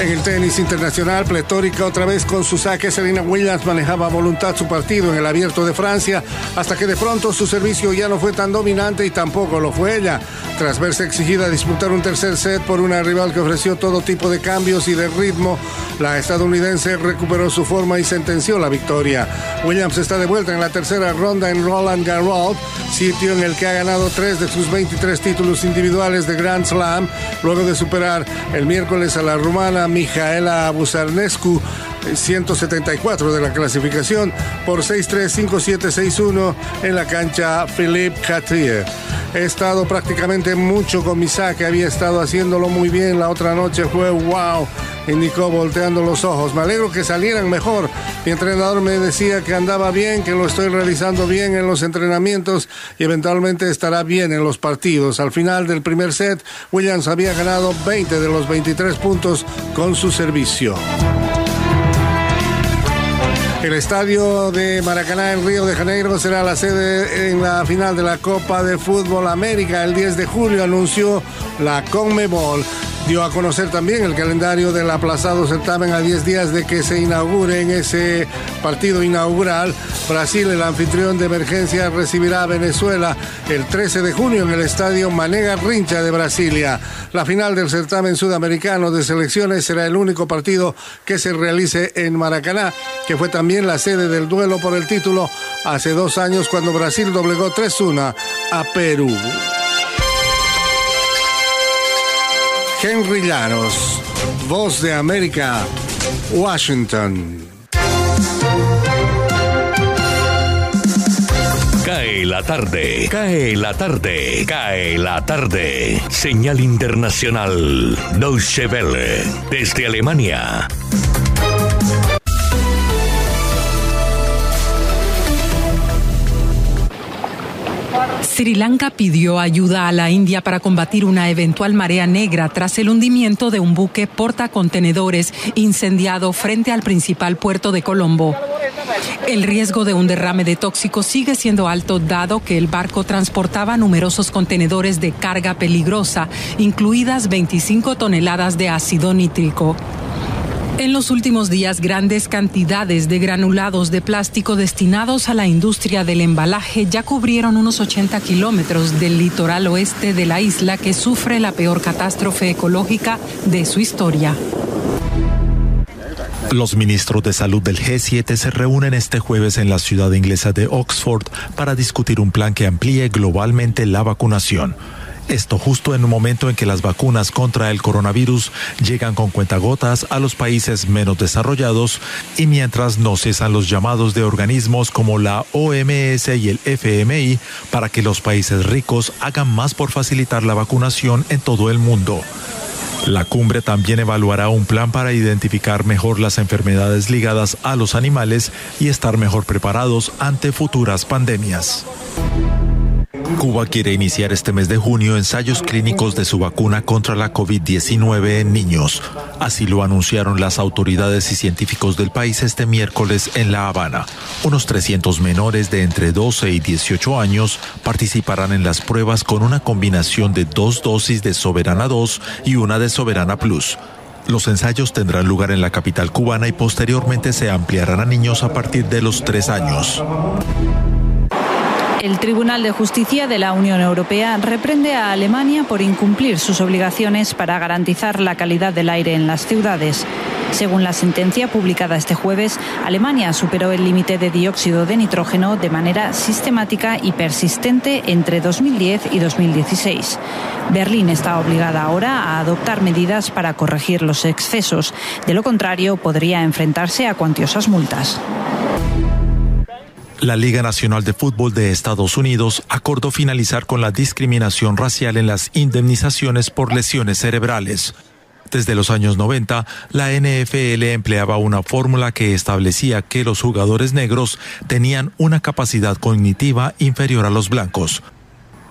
[SPEAKER 19] En el tenis internacional, pletórica otra vez con su saque, Serena Williams manejaba a voluntad su partido en el abierto de Francia, hasta que de pronto su servicio ya no fue tan dominante y tampoco lo fue ella. Tras verse exigida a disputar un tercer set por una rival que ofreció todo tipo de cambios y de ritmo, la estadounidense recuperó su forma y sentenció la victoria. Williams está de vuelta en la tercera ronda en Roland Garros, sitio en el que ha ganado tres de sus 23 títulos individuales de Grand Slam, luego de superar el miércoles a la rumana Mijaela Busarnescu, 174 de la clasificación, por 6-3, 5-7, 6-1 en la cancha Philippe Catrier. He estado prácticamente mucho con mi saque, había estado haciéndolo muy bien. La otra noche fue wow, indicó volteando los ojos. Me alegro que salieran mejor. Mi entrenador me decía que andaba bien, que lo estoy realizando bien en los entrenamientos y eventualmente estará bien en los partidos. Al final del primer set, Williams había ganado 20 de los 23 puntos con su servicio. El estadio de Maracaná en Río de Janeiro será la sede en la final de la Copa de Fútbol América. El 10 de julio anunció la Conmebol dio a conocer también el calendario del aplazado certamen a 10 días de que se inaugure en ese partido inaugural. Brasil, el anfitrión de emergencia, recibirá a Venezuela el 13 de junio en el estadio Manega Rincha de Brasilia. La final del certamen sudamericano de selecciones será el único partido que se realice en Maracaná, que fue también la sede del duelo por el título hace dos años cuando Brasil doblegó 3-1 a Perú. Henry Llanos, Voz de América, Washington.
[SPEAKER 2] Cae la tarde, cae la tarde, cae la tarde. Señal internacional, Deutsche Welle, desde Alemania.
[SPEAKER 20] Sri Lanka pidió ayuda a la India para combatir una eventual marea negra tras el hundimiento de un buque portacontenedores incendiado frente al principal puerto de Colombo. El riesgo de un derrame de tóxicos sigue siendo alto dado que el barco transportaba numerosos contenedores de carga peligrosa, incluidas 25 toneladas de ácido nítrico. En los últimos días, grandes cantidades de granulados de plástico destinados a la industria del embalaje ya cubrieron unos 80 kilómetros del litoral oeste de la isla que sufre la peor catástrofe ecológica de su historia.
[SPEAKER 21] Los ministros de salud del G7 se reúnen este jueves en la ciudad inglesa de Oxford para discutir un plan que amplíe globalmente la vacunación. Esto justo en un momento en que las vacunas contra el coronavirus llegan con cuentagotas a los países menos desarrollados y mientras no cesan los llamados de organismos como la OMS y el FMI para que los países ricos hagan más por facilitar la vacunación en todo el mundo. La cumbre también evaluará un plan para identificar mejor las enfermedades ligadas a los animales y estar mejor preparados ante futuras pandemias. Cuba quiere iniciar este mes de junio ensayos clínicos de su vacuna contra la COVID-19 en niños. Así lo anunciaron las autoridades y científicos del país este miércoles en La Habana. Unos 300 menores de entre 12 y 18 años participarán en las pruebas con una combinación de dos dosis de Soberana 2 y una de Soberana Plus. Los ensayos tendrán lugar en la capital cubana y posteriormente se ampliarán a niños a partir de los tres años.
[SPEAKER 22] El Tribunal de Justicia de la Unión Europea reprende a Alemania por incumplir sus obligaciones para garantizar la calidad del aire en las ciudades. Según la sentencia publicada este jueves, Alemania superó el límite de dióxido de nitrógeno de manera sistemática y persistente entre 2010 y 2016. Berlín está obligada ahora a adoptar medidas para corregir los excesos. De lo contrario, podría enfrentarse a cuantiosas multas.
[SPEAKER 21] La Liga Nacional de Fútbol de Estados Unidos acordó finalizar con la discriminación racial en las indemnizaciones por lesiones cerebrales. Desde los años 90, la NFL empleaba una fórmula que establecía que los jugadores negros tenían una capacidad cognitiva inferior a los blancos.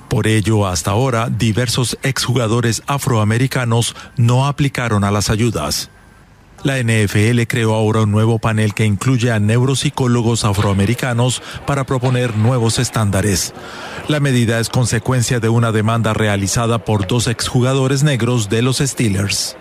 [SPEAKER 21] Por ello, hasta ahora, diversos exjugadores afroamericanos no aplicaron a las ayudas. La NFL creó ahora un nuevo panel que incluye a neuropsicólogos afroamericanos para proponer nuevos estándares. La medida es consecuencia de una demanda realizada por dos exjugadores negros de los Steelers.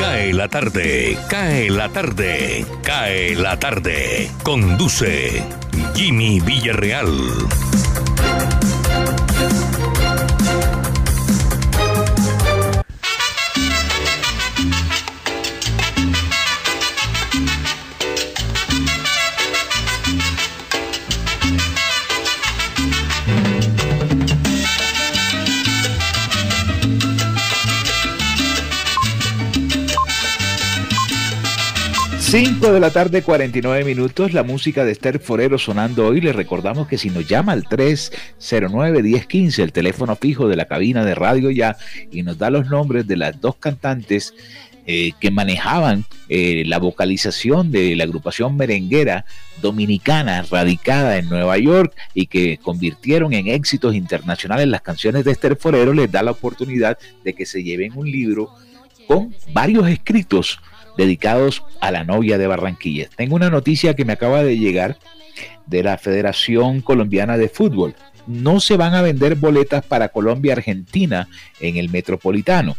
[SPEAKER 2] Cae la tarde, cae la tarde, cae la tarde. Conduce Jimmy Villarreal.
[SPEAKER 1] Cinco de la tarde, 49 minutos. La música de Esther Forero sonando hoy. Les recordamos que si nos llama al 309-1015, el teléfono fijo de la cabina de radio ya, y nos da los nombres de las dos cantantes eh, que manejaban eh, la vocalización de la agrupación merenguera dominicana radicada en Nueva York y que convirtieron en éxitos internacionales las canciones de Esther Forero, les da la oportunidad de que se lleven un libro con varios escritos dedicados a la novia de Barranquilla. Tengo una noticia que me acaba de llegar de la Federación Colombiana de Fútbol. No se van a vender boletas para Colombia-Argentina en el Metropolitano.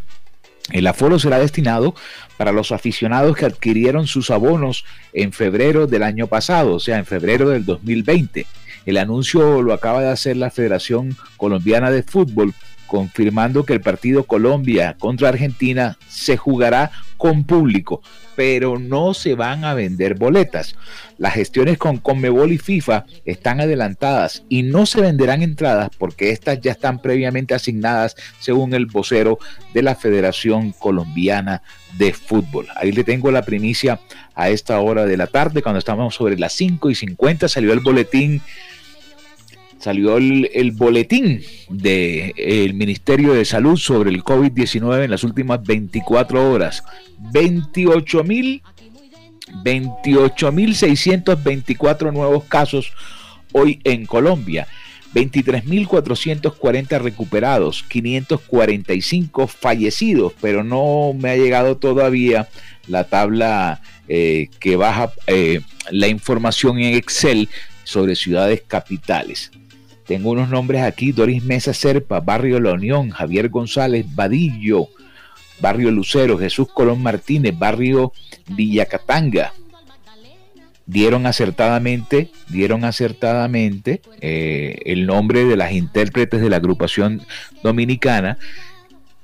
[SPEAKER 1] El aforo será destinado para los aficionados que adquirieron sus abonos en febrero del año pasado, o sea, en febrero del 2020. El anuncio lo acaba de hacer la Federación Colombiana de Fútbol confirmando que el partido Colombia contra Argentina se jugará con público, pero no se van a vender boletas. Las gestiones con Conmebol y FIFA están adelantadas y no se venderán entradas porque estas ya están previamente asignadas según el vocero de la Federación Colombiana de Fútbol. Ahí le tengo la primicia a esta hora de la tarde, cuando estamos sobre las 5 y 50, salió el boletín salió el, boletín del Ministerio de Salud sobre el COVID-19 en las últimas 24 horas. 28 mil 28.624 nuevos casos hoy en Colombia. 23.440 recuperados, 545 fallecidos, pero no me ha llegado todavía la tabla eh, que baja eh, la información en Excel sobre ciudades capitales. Tengo unos nombres aquí, Doris Mesa Serpa, Barrio La Unión, Javier González Vadillo, Barrio Lucero, Jesús Colón Martínez, Barrio Villacatanga. Dieron acertadamente, dieron acertadamente eh, el nombre de las intérpretes de la agrupación dominicana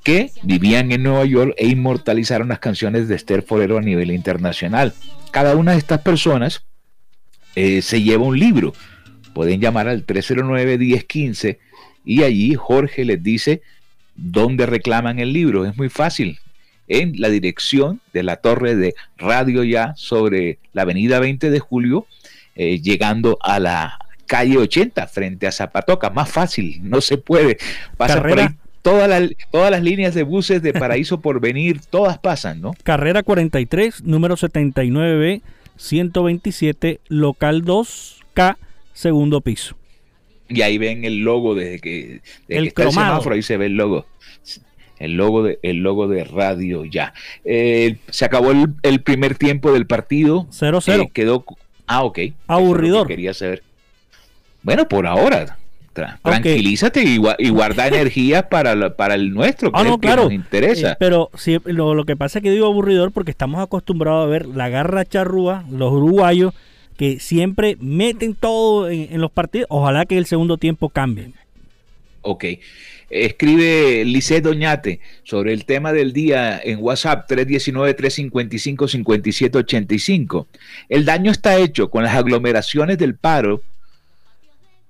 [SPEAKER 1] que vivían en Nueva York e inmortalizaron las canciones de Esther Forero a nivel internacional. Cada una de estas personas eh, se lleva un libro pueden llamar al 309-1015 y allí Jorge les dice dónde reclaman el libro. Es muy fácil. En la dirección de la torre de Radio Ya sobre la avenida 20 de Julio, eh, llegando a la calle 80 frente a Zapatoca. Más fácil, no se puede. Pasa por ahí todas todas las líneas de buses de Paraíso por venir, todas pasan, ¿no?
[SPEAKER 7] Carrera 43, número 79B, 127, local 2K segundo piso.
[SPEAKER 1] Y ahí ven el logo desde que, el está el semáforo, ahí se ve el logo. El logo de, el logo de radio ya. Eh, se acabó el, primer tiempo del partido.
[SPEAKER 7] 0-0.
[SPEAKER 1] Eh, quedó. Ah, ok.
[SPEAKER 7] Aburridor.
[SPEAKER 1] quería saber. Bueno, por ahora. tranquilízate y, guarda *laughs* energía para, para el nuestro,
[SPEAKER 7] que, ah, no, claro.
[SPEAKER 1] nos interesa.
[SPEAKER 7] Eh, pero sí, lo, lo, que pasa es que digo aburridor porque estamos acostumbrados a ver la garra charrúa, los uruguayos que siempre meten todo en, los partidos. Ojalá que el segundo tiempo cambie.
[SPEAKER 1] Ok. Escribe Lice Doñate sobre el tema del día en WhatsApp 319-355-5785. El daño está hecho con las aglomeraciones del paro.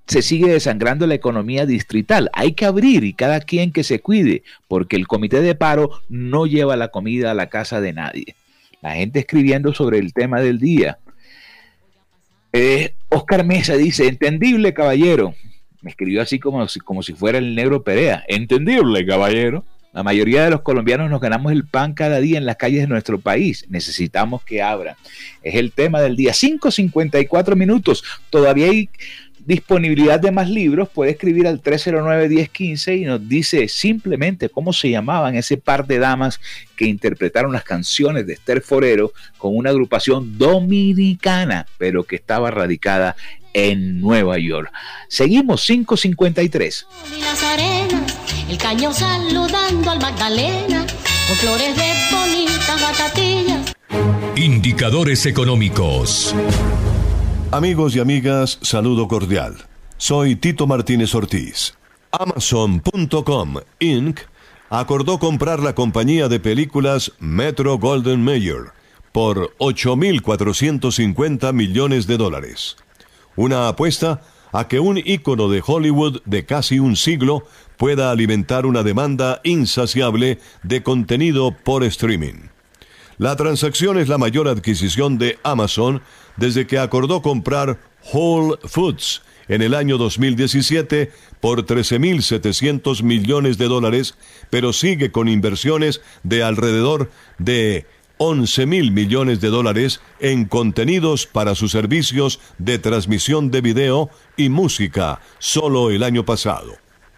[SPEAKER 1] Se sigue desangrando la economía distrital. Hay que abrir y cada quien que se cuide, porque el comité de paro no lleva la comida a la casa de nadie. La gente escribiendo sobre el tema del día. Eh, Oscar Mesa dice, entendible caballero. Me escribió así como si, como si fuera el negro Perea. Entendible caballero. La mayoría de los colombianos nos ganamos el pan cada día en las calles de nuestro país. Necesitamos que abran. Es el tema del día. 5.54 minutos. Todavía hay disponibilidad de más libros, puede escribir al 309-1015 y nos dice simplemente cómo se llamaban ese par de damas que interpretaron las canciones de Esther Forero con una agrupación dominicana, pero que estaba radicada en Nueva York. Seguimos 553.
[SPEAKER 23] El caño saludando al Magdalena, con flores de bonitas batatillas.
[SPEAKER 2] Indicadores económicos.
[SPEAKER 24] Amigos y amigas, saludo cordial. Soy Tito Martínez Ortiz. Amazon.com Inc. acordó comprar la compañía de películas Metro Golden Mayer por 8.450 millones de dólares. Una apuesta a que un ícono de Hollywood de casi un siglo pueda alimentar una demanda insaciable de contenido por streaming. La transacción es la mayor adquisición de Amazon desde que acordó comprar Whole Foods en el año 2017 por 13.700 millones de dólares, pero sigue con inversiones de alrededor de 11.000 millones de dólares en contenidos para sus servicios de transmisión de video y música solo el año pasado.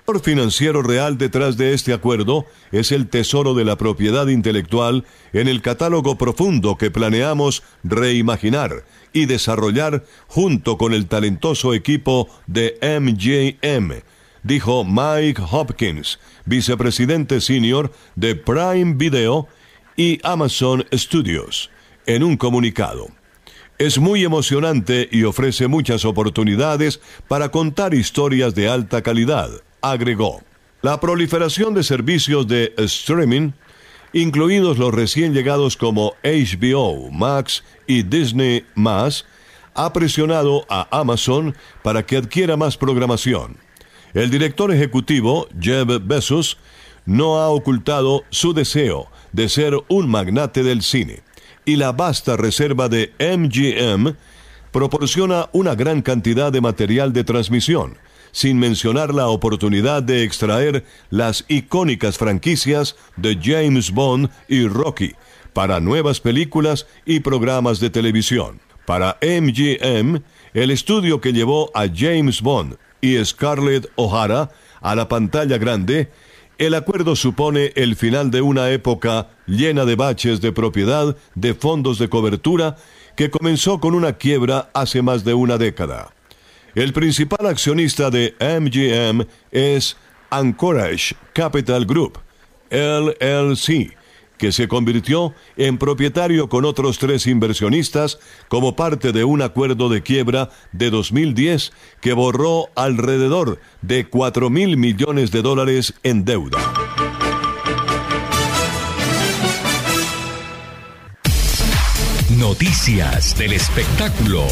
[SPEAKER 24] El financiero real detrás de este acuerdo es el tesoro de la propiedad intelectual en el catálogo profundo que planeamos reimaginar y desarrollar junto con el talentoso equipo de MJM, dijo Mike Hopkins, vicepresidente senior de Prime Video y Amazon Studios, en un comunicado. Es muy emocionante y ofrece muchas oportunidades para contar historias de alta calidad, agregó. La proliferación de servicios de streaming, incluidos los recién llegados como HBO, Max y Disney ha presionado a Amazon para que adquiera más programación. El director ejecutivo, Jeff Bezos, no ha ocultado su deseo de ser un magnate del cine, y la vasta reserva de MGM proporciona una gran cantidad de material de transmisión, sin mencionar la oportunidad de extraer las icónicas franquicias de James Bond y Rocky para nuevas películas y programas de televisión. Para MGM, el estudio que llevó a James Bond y Scarlett O'Hara a la pantalla grande, el acuerdo supone el final de una época llena de baches de propiedad de fondos de cobertura que comenzó con una quiebra hace más de una década. El principal accionista de MGM es Anchorage Capital Group, LLC, que se convirtió en propietario con otros tres inversionistas como parte de un acuerdo de quiebra de 2010 que borró alrededor de 4 mil millones de dólares en deuda.
[SPEAKER 2] Noticias del espectáculo.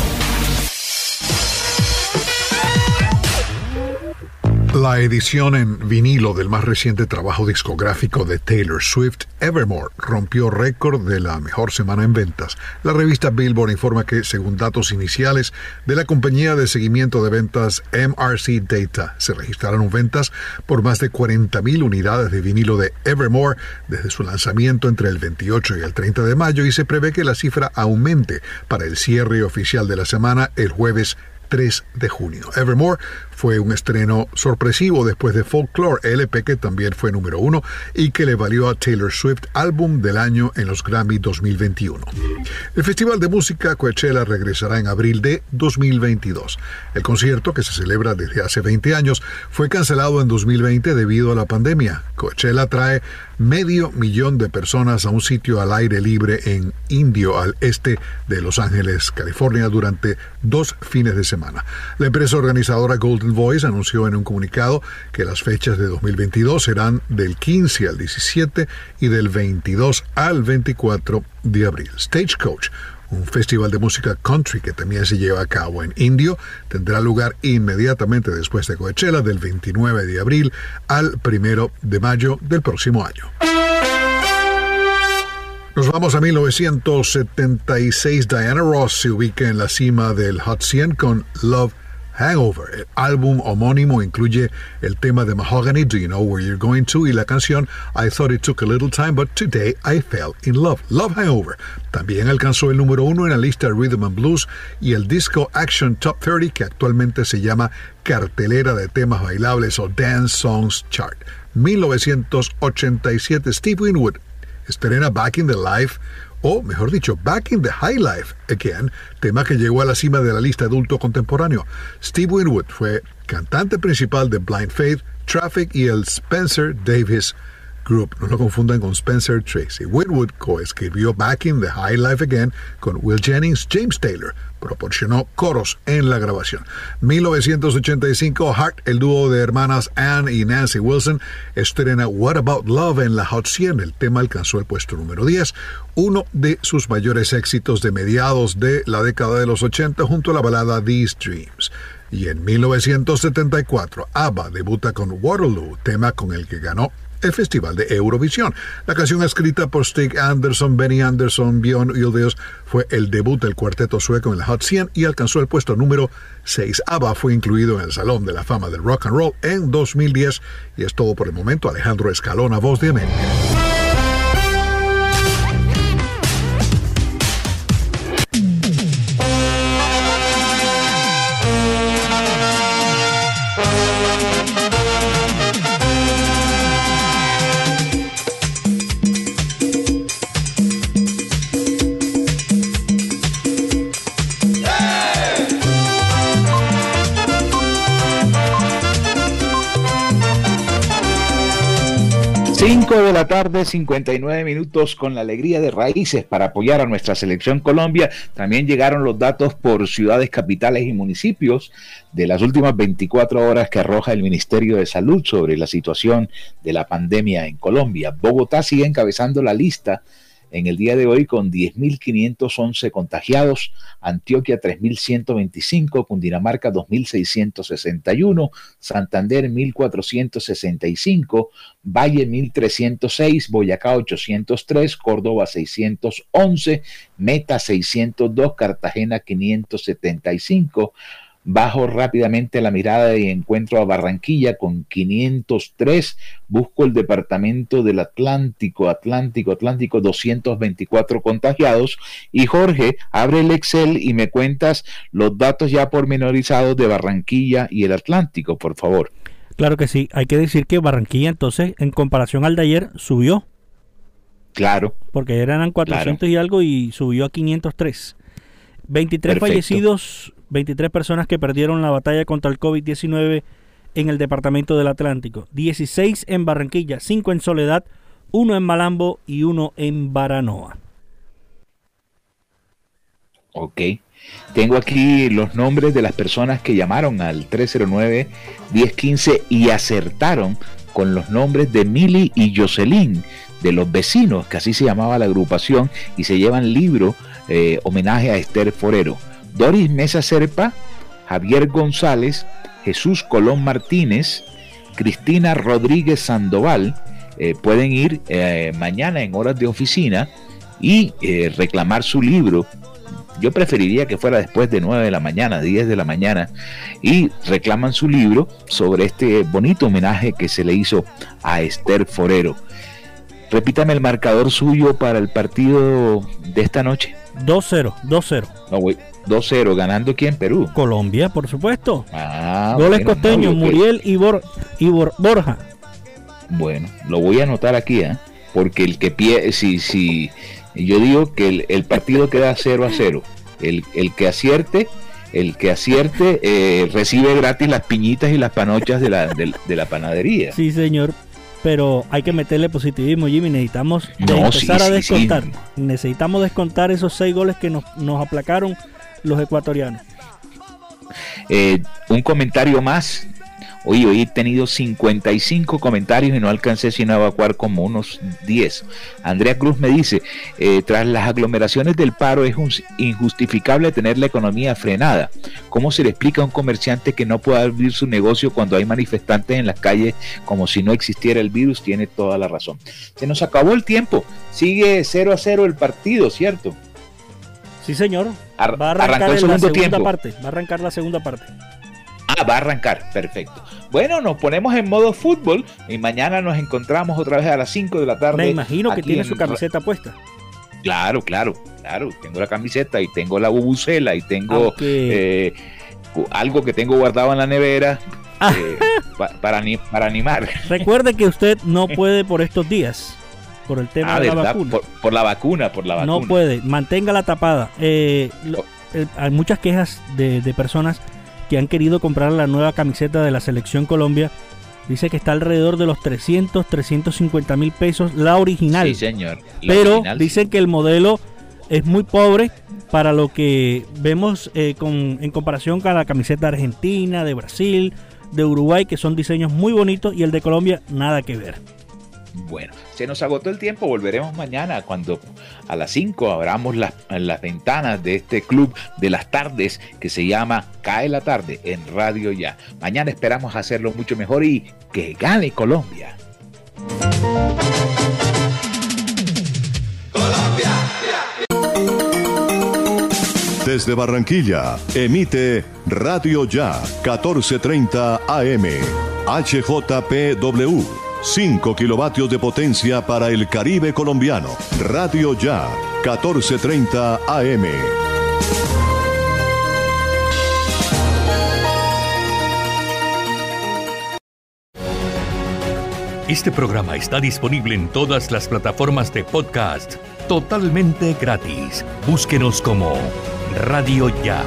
[SPEAKER 25] La edición en vinilo del más reciente trabajo discográfico de Taylor Swift, Evermore, rompió récord de la mejor semana en ventas. La revista Billboard informa que, según datos iniciales de la compañía de seguimiento de ventas MRC Data, se registraron ventas por más de 40.000 unidades de vinilo de Evermore desde su lanzamiento entre el 28 y el 30 de mayo y se prevé que la cifra aumente para el cierre oficial de la semana el jueves 3 de junio. Evermore fue un estreno sorpresivo después de Folklore LP que también fue número uno y que le valió a Taylor Swift álbum del año en los Grammy 2021. El Festival de Música Coachella regresará en abril de 2022. El concierto, que se celebra desde hace 20 años, fue cancelado en 2020 debido a la pandemia. Coachella trae medio millón de personas a un sitio al aire libre en Indio, al este de Los Ángeles, California, durante dos fines de semana. La empresa organizadora Golden Voice anunció en un comunicado que las fechas de 2022 serán del 15 al 17 y del 22 al 24 de abril. Stagecoach, un festival de música country que también se lleva a cabo en Indio, tendrá lugar inmediatamente después de Coachella del 29 de abril al 1 de mayo del próximo año. Nos vamos a 1976. Diana Ross se ubica en la cima del Hot 100 con Love Hangover. El álbum homónimo incluye el tema de Mahogany, Do You Know Where You're Going To, y la canción I Thought It Took a Little Time, But Today I Fell in Love. Love Hangover. También alcanzó el número uno en la lista Rhythm and Blues y el Disco Action Top 30, que actualmente se llama Cartelera de Temas Bailables o Dance Songs Chart. 1987, Steve Winwood estrena Back in the Life o mejor dicho, Back in the High Life Again, tema que llegó a la cima de la lista adulto contemporáneo. Steve Winwood fue cantante principal de Blind Faith, Traffic y el Spencer Davis Group. No lo confundan con Spencer Tracy. Winwood coescribió Back in the High Life Again con Will Jennings, James Taylor. Proporcionó coros en la grabación. 1985, Heart, el dúo de hermanas Anne y Nancy Wilson, estrena What About Love en la Hot 100. El tema alcanzó el puesto número 10, uno de sus mayores éxitos de mediados de la década de los 80 junto a la balada These Dreams. Y en 1974, ABBA debuta con Waterloo, tema con el que ganó el Festival de Eurovisión. La canción escrita por Stig Anderson, Benny Anderson, Björn Ulvaeus fue el debut del cuarteto sueco en la Hot 100 y alcanzó el puesto número 6. ABBA fue incluido en el Salón de la Fama del Rock and Roll en 2010 y es todo por el momento. Alejandro Escalona, Voz de América.
[SPEAKER 1] Tarde, 59 minutos con la alegría de raíces para apoyar a nuestra selección Colombia. También llegaron los datos por ciudades, capitales y municipios de las últimas 24 horas que arroja el Ministerio de Salud sobre la situación de la pandemia en Colombia. Bogotá sigue encabezando la lista en el día de hoy con 10.511 contagiados, Antioquia 3.125, Cundinamarca 2.661, Santander 1.465, Valle 1.306, Boyacá 803, Córdoba 611, Meta 602, Cartagena 575, Bajo rápidamente la mirada y encuentro a Barranquilla con 503. Busco el departamento del Atlántico, Atlántico, Atlántico, 224 contagiados. Y Jorge, abre el Excel y me cuentas los datos ya pormenorizados de Barranquilla y el Atlántico, por favor.
[SPEAKER 7] Claro que sí. Hay que decir que Barranquilla entonces, en comparación al de ayer, subió.
[SPEAKER 1] Claro.
[SPEAKER 7] Porque eran 400 y algo y subió a 503. 23 fallecidos 23 personas que perdieron la batalla contra el COVID-19 en el departamento del Atlántico, 16 en Barranquilla, 5 en Soledad, 1 en Malambo y 1 en Baranoa.
[SPEAKER 1] Ok. Tengo aquí los nombres de las personas que llamaron al 309-1015 y acertaron con los nombres de Mili y Jocelyn, de los vecinos, que así se llamaba la agrupación, y se llevan libro eh, homenaje a Esther Forero. Doris Mesa Serpa, Javier González, Jesús Colón Martínez, Cristina Rodríguez Sandoval, eh, pueden ir eh, mañana en horas de oficina y eh, reclamar su libro. Yo preferiría que fuera después de 9 de la mañana, 10 de la mañana, y reclaman su libro sobre este bonito homenaje que se le hizo a Esther Forero. Repítame el marcador suyo para el partido de esta noche.
[SPEAKER 7] 2-0, 2-0.
[SPEAKER 1] No, 2-0, ganando quién? Perú.
[SPEAKER 7] Colombia, por supuesto. Ah, Goles costeños, Muriel y, Borja.
[SPEAKER 1] Bueno, lo voy a anotar aquí, ¿eh? porque el que pie, si, si, yo digo que el, partido queda 0 a 0. El, que acierte, el que acierte eh, recibe gratis las piñitas y las panochas de la, de, la panadería.
[SPEAKER 7] Sí, señor pero hay que meterle positivismo, Jimmy. Necesitamos empezar a descontar. Necesitamos descontar esos seis goles que nos, nos aplacaron los ecuatorianos.
[SPEAKER 1] Eh, un comentario más. Hoy, hoy he tenido 55 comentarios y no alcancé sino a evacuar como unos 10. Andrea Cruz me dice, eh, tras las aglomeraciones del paro es injustificable tener la economía frenada. ¿Cómo se le explica a un comerciante que no pueda abrir su negocio cuando hay manifestantes en las calles como si no existiera el virus? Tiene toda la razón. Se nos acabó el tiempo. Sigue 0 a 0 el partido, ¿cierto?
[SPEAKER 7] Sí, señor. va a arrancar la segunda parte. Va a arrancar la segunda parte.
[SPEAKER 1] Ah, va a arrancar, perfecto. Bueno, nos ponemos en modo fútbol y mañana nos encontramos otra vez a las 5 de la tarde.
[SPEAKER 7] Me imagino que tiene su camiseta puesta.
[SPEAKER 1] Claro, claro, claro. Tengo la camiseta y tengo la bubucela y tengo eh, algo que tengo guardado en la nevera ah. eh, para, para animar. *laughs*
[SPEAKER 7] Recuerde que usted no *laughs* puede por estos días por el tema ah, de la vacuna.
[SPEAKER 1] Por, la vacuna, por la vacuna.
[SPEAKER 7] No puede, manténgala tapada. Eh, oh. eh, hay muchas quejas de, personas que han querido comprar la nueva camiseta de la Selección Colombia. Dice que está alrededor de los 300, 350 mil pesos la original.
[SPEAKER 1] Sí, señor.
[SPEAKER 7] pero dicen que el modelo es muy pobre para lo que vemos eh, con, en comparación con la camiseta argentina, de Brasil, de Uruguay, que son diseños muy bonitos, y el de Colombia nada que ver.
[SPEAKER 1] Bueno, se nos agotó el tiempo, volveremos mañana cuando a las 5 abramos las, las, ventanas de este club de las tardes que se llama Cae la tarde en Radio Ya. Mañana esperamos hacerlo mucho mejor y que gane Colombia.
[SPEAKER 24] Colombia. Desde Barranquilla, emite Radio Ya 1430 AM, HJPW 5 kilovatios de potencia para el Caribe colombiano. Radio Ya, 1430 AM.
[SPEAKER 2] Este programa está disponible en todas las plataformas de podcast totalmente gratis. Búsquenos como Radio Ya.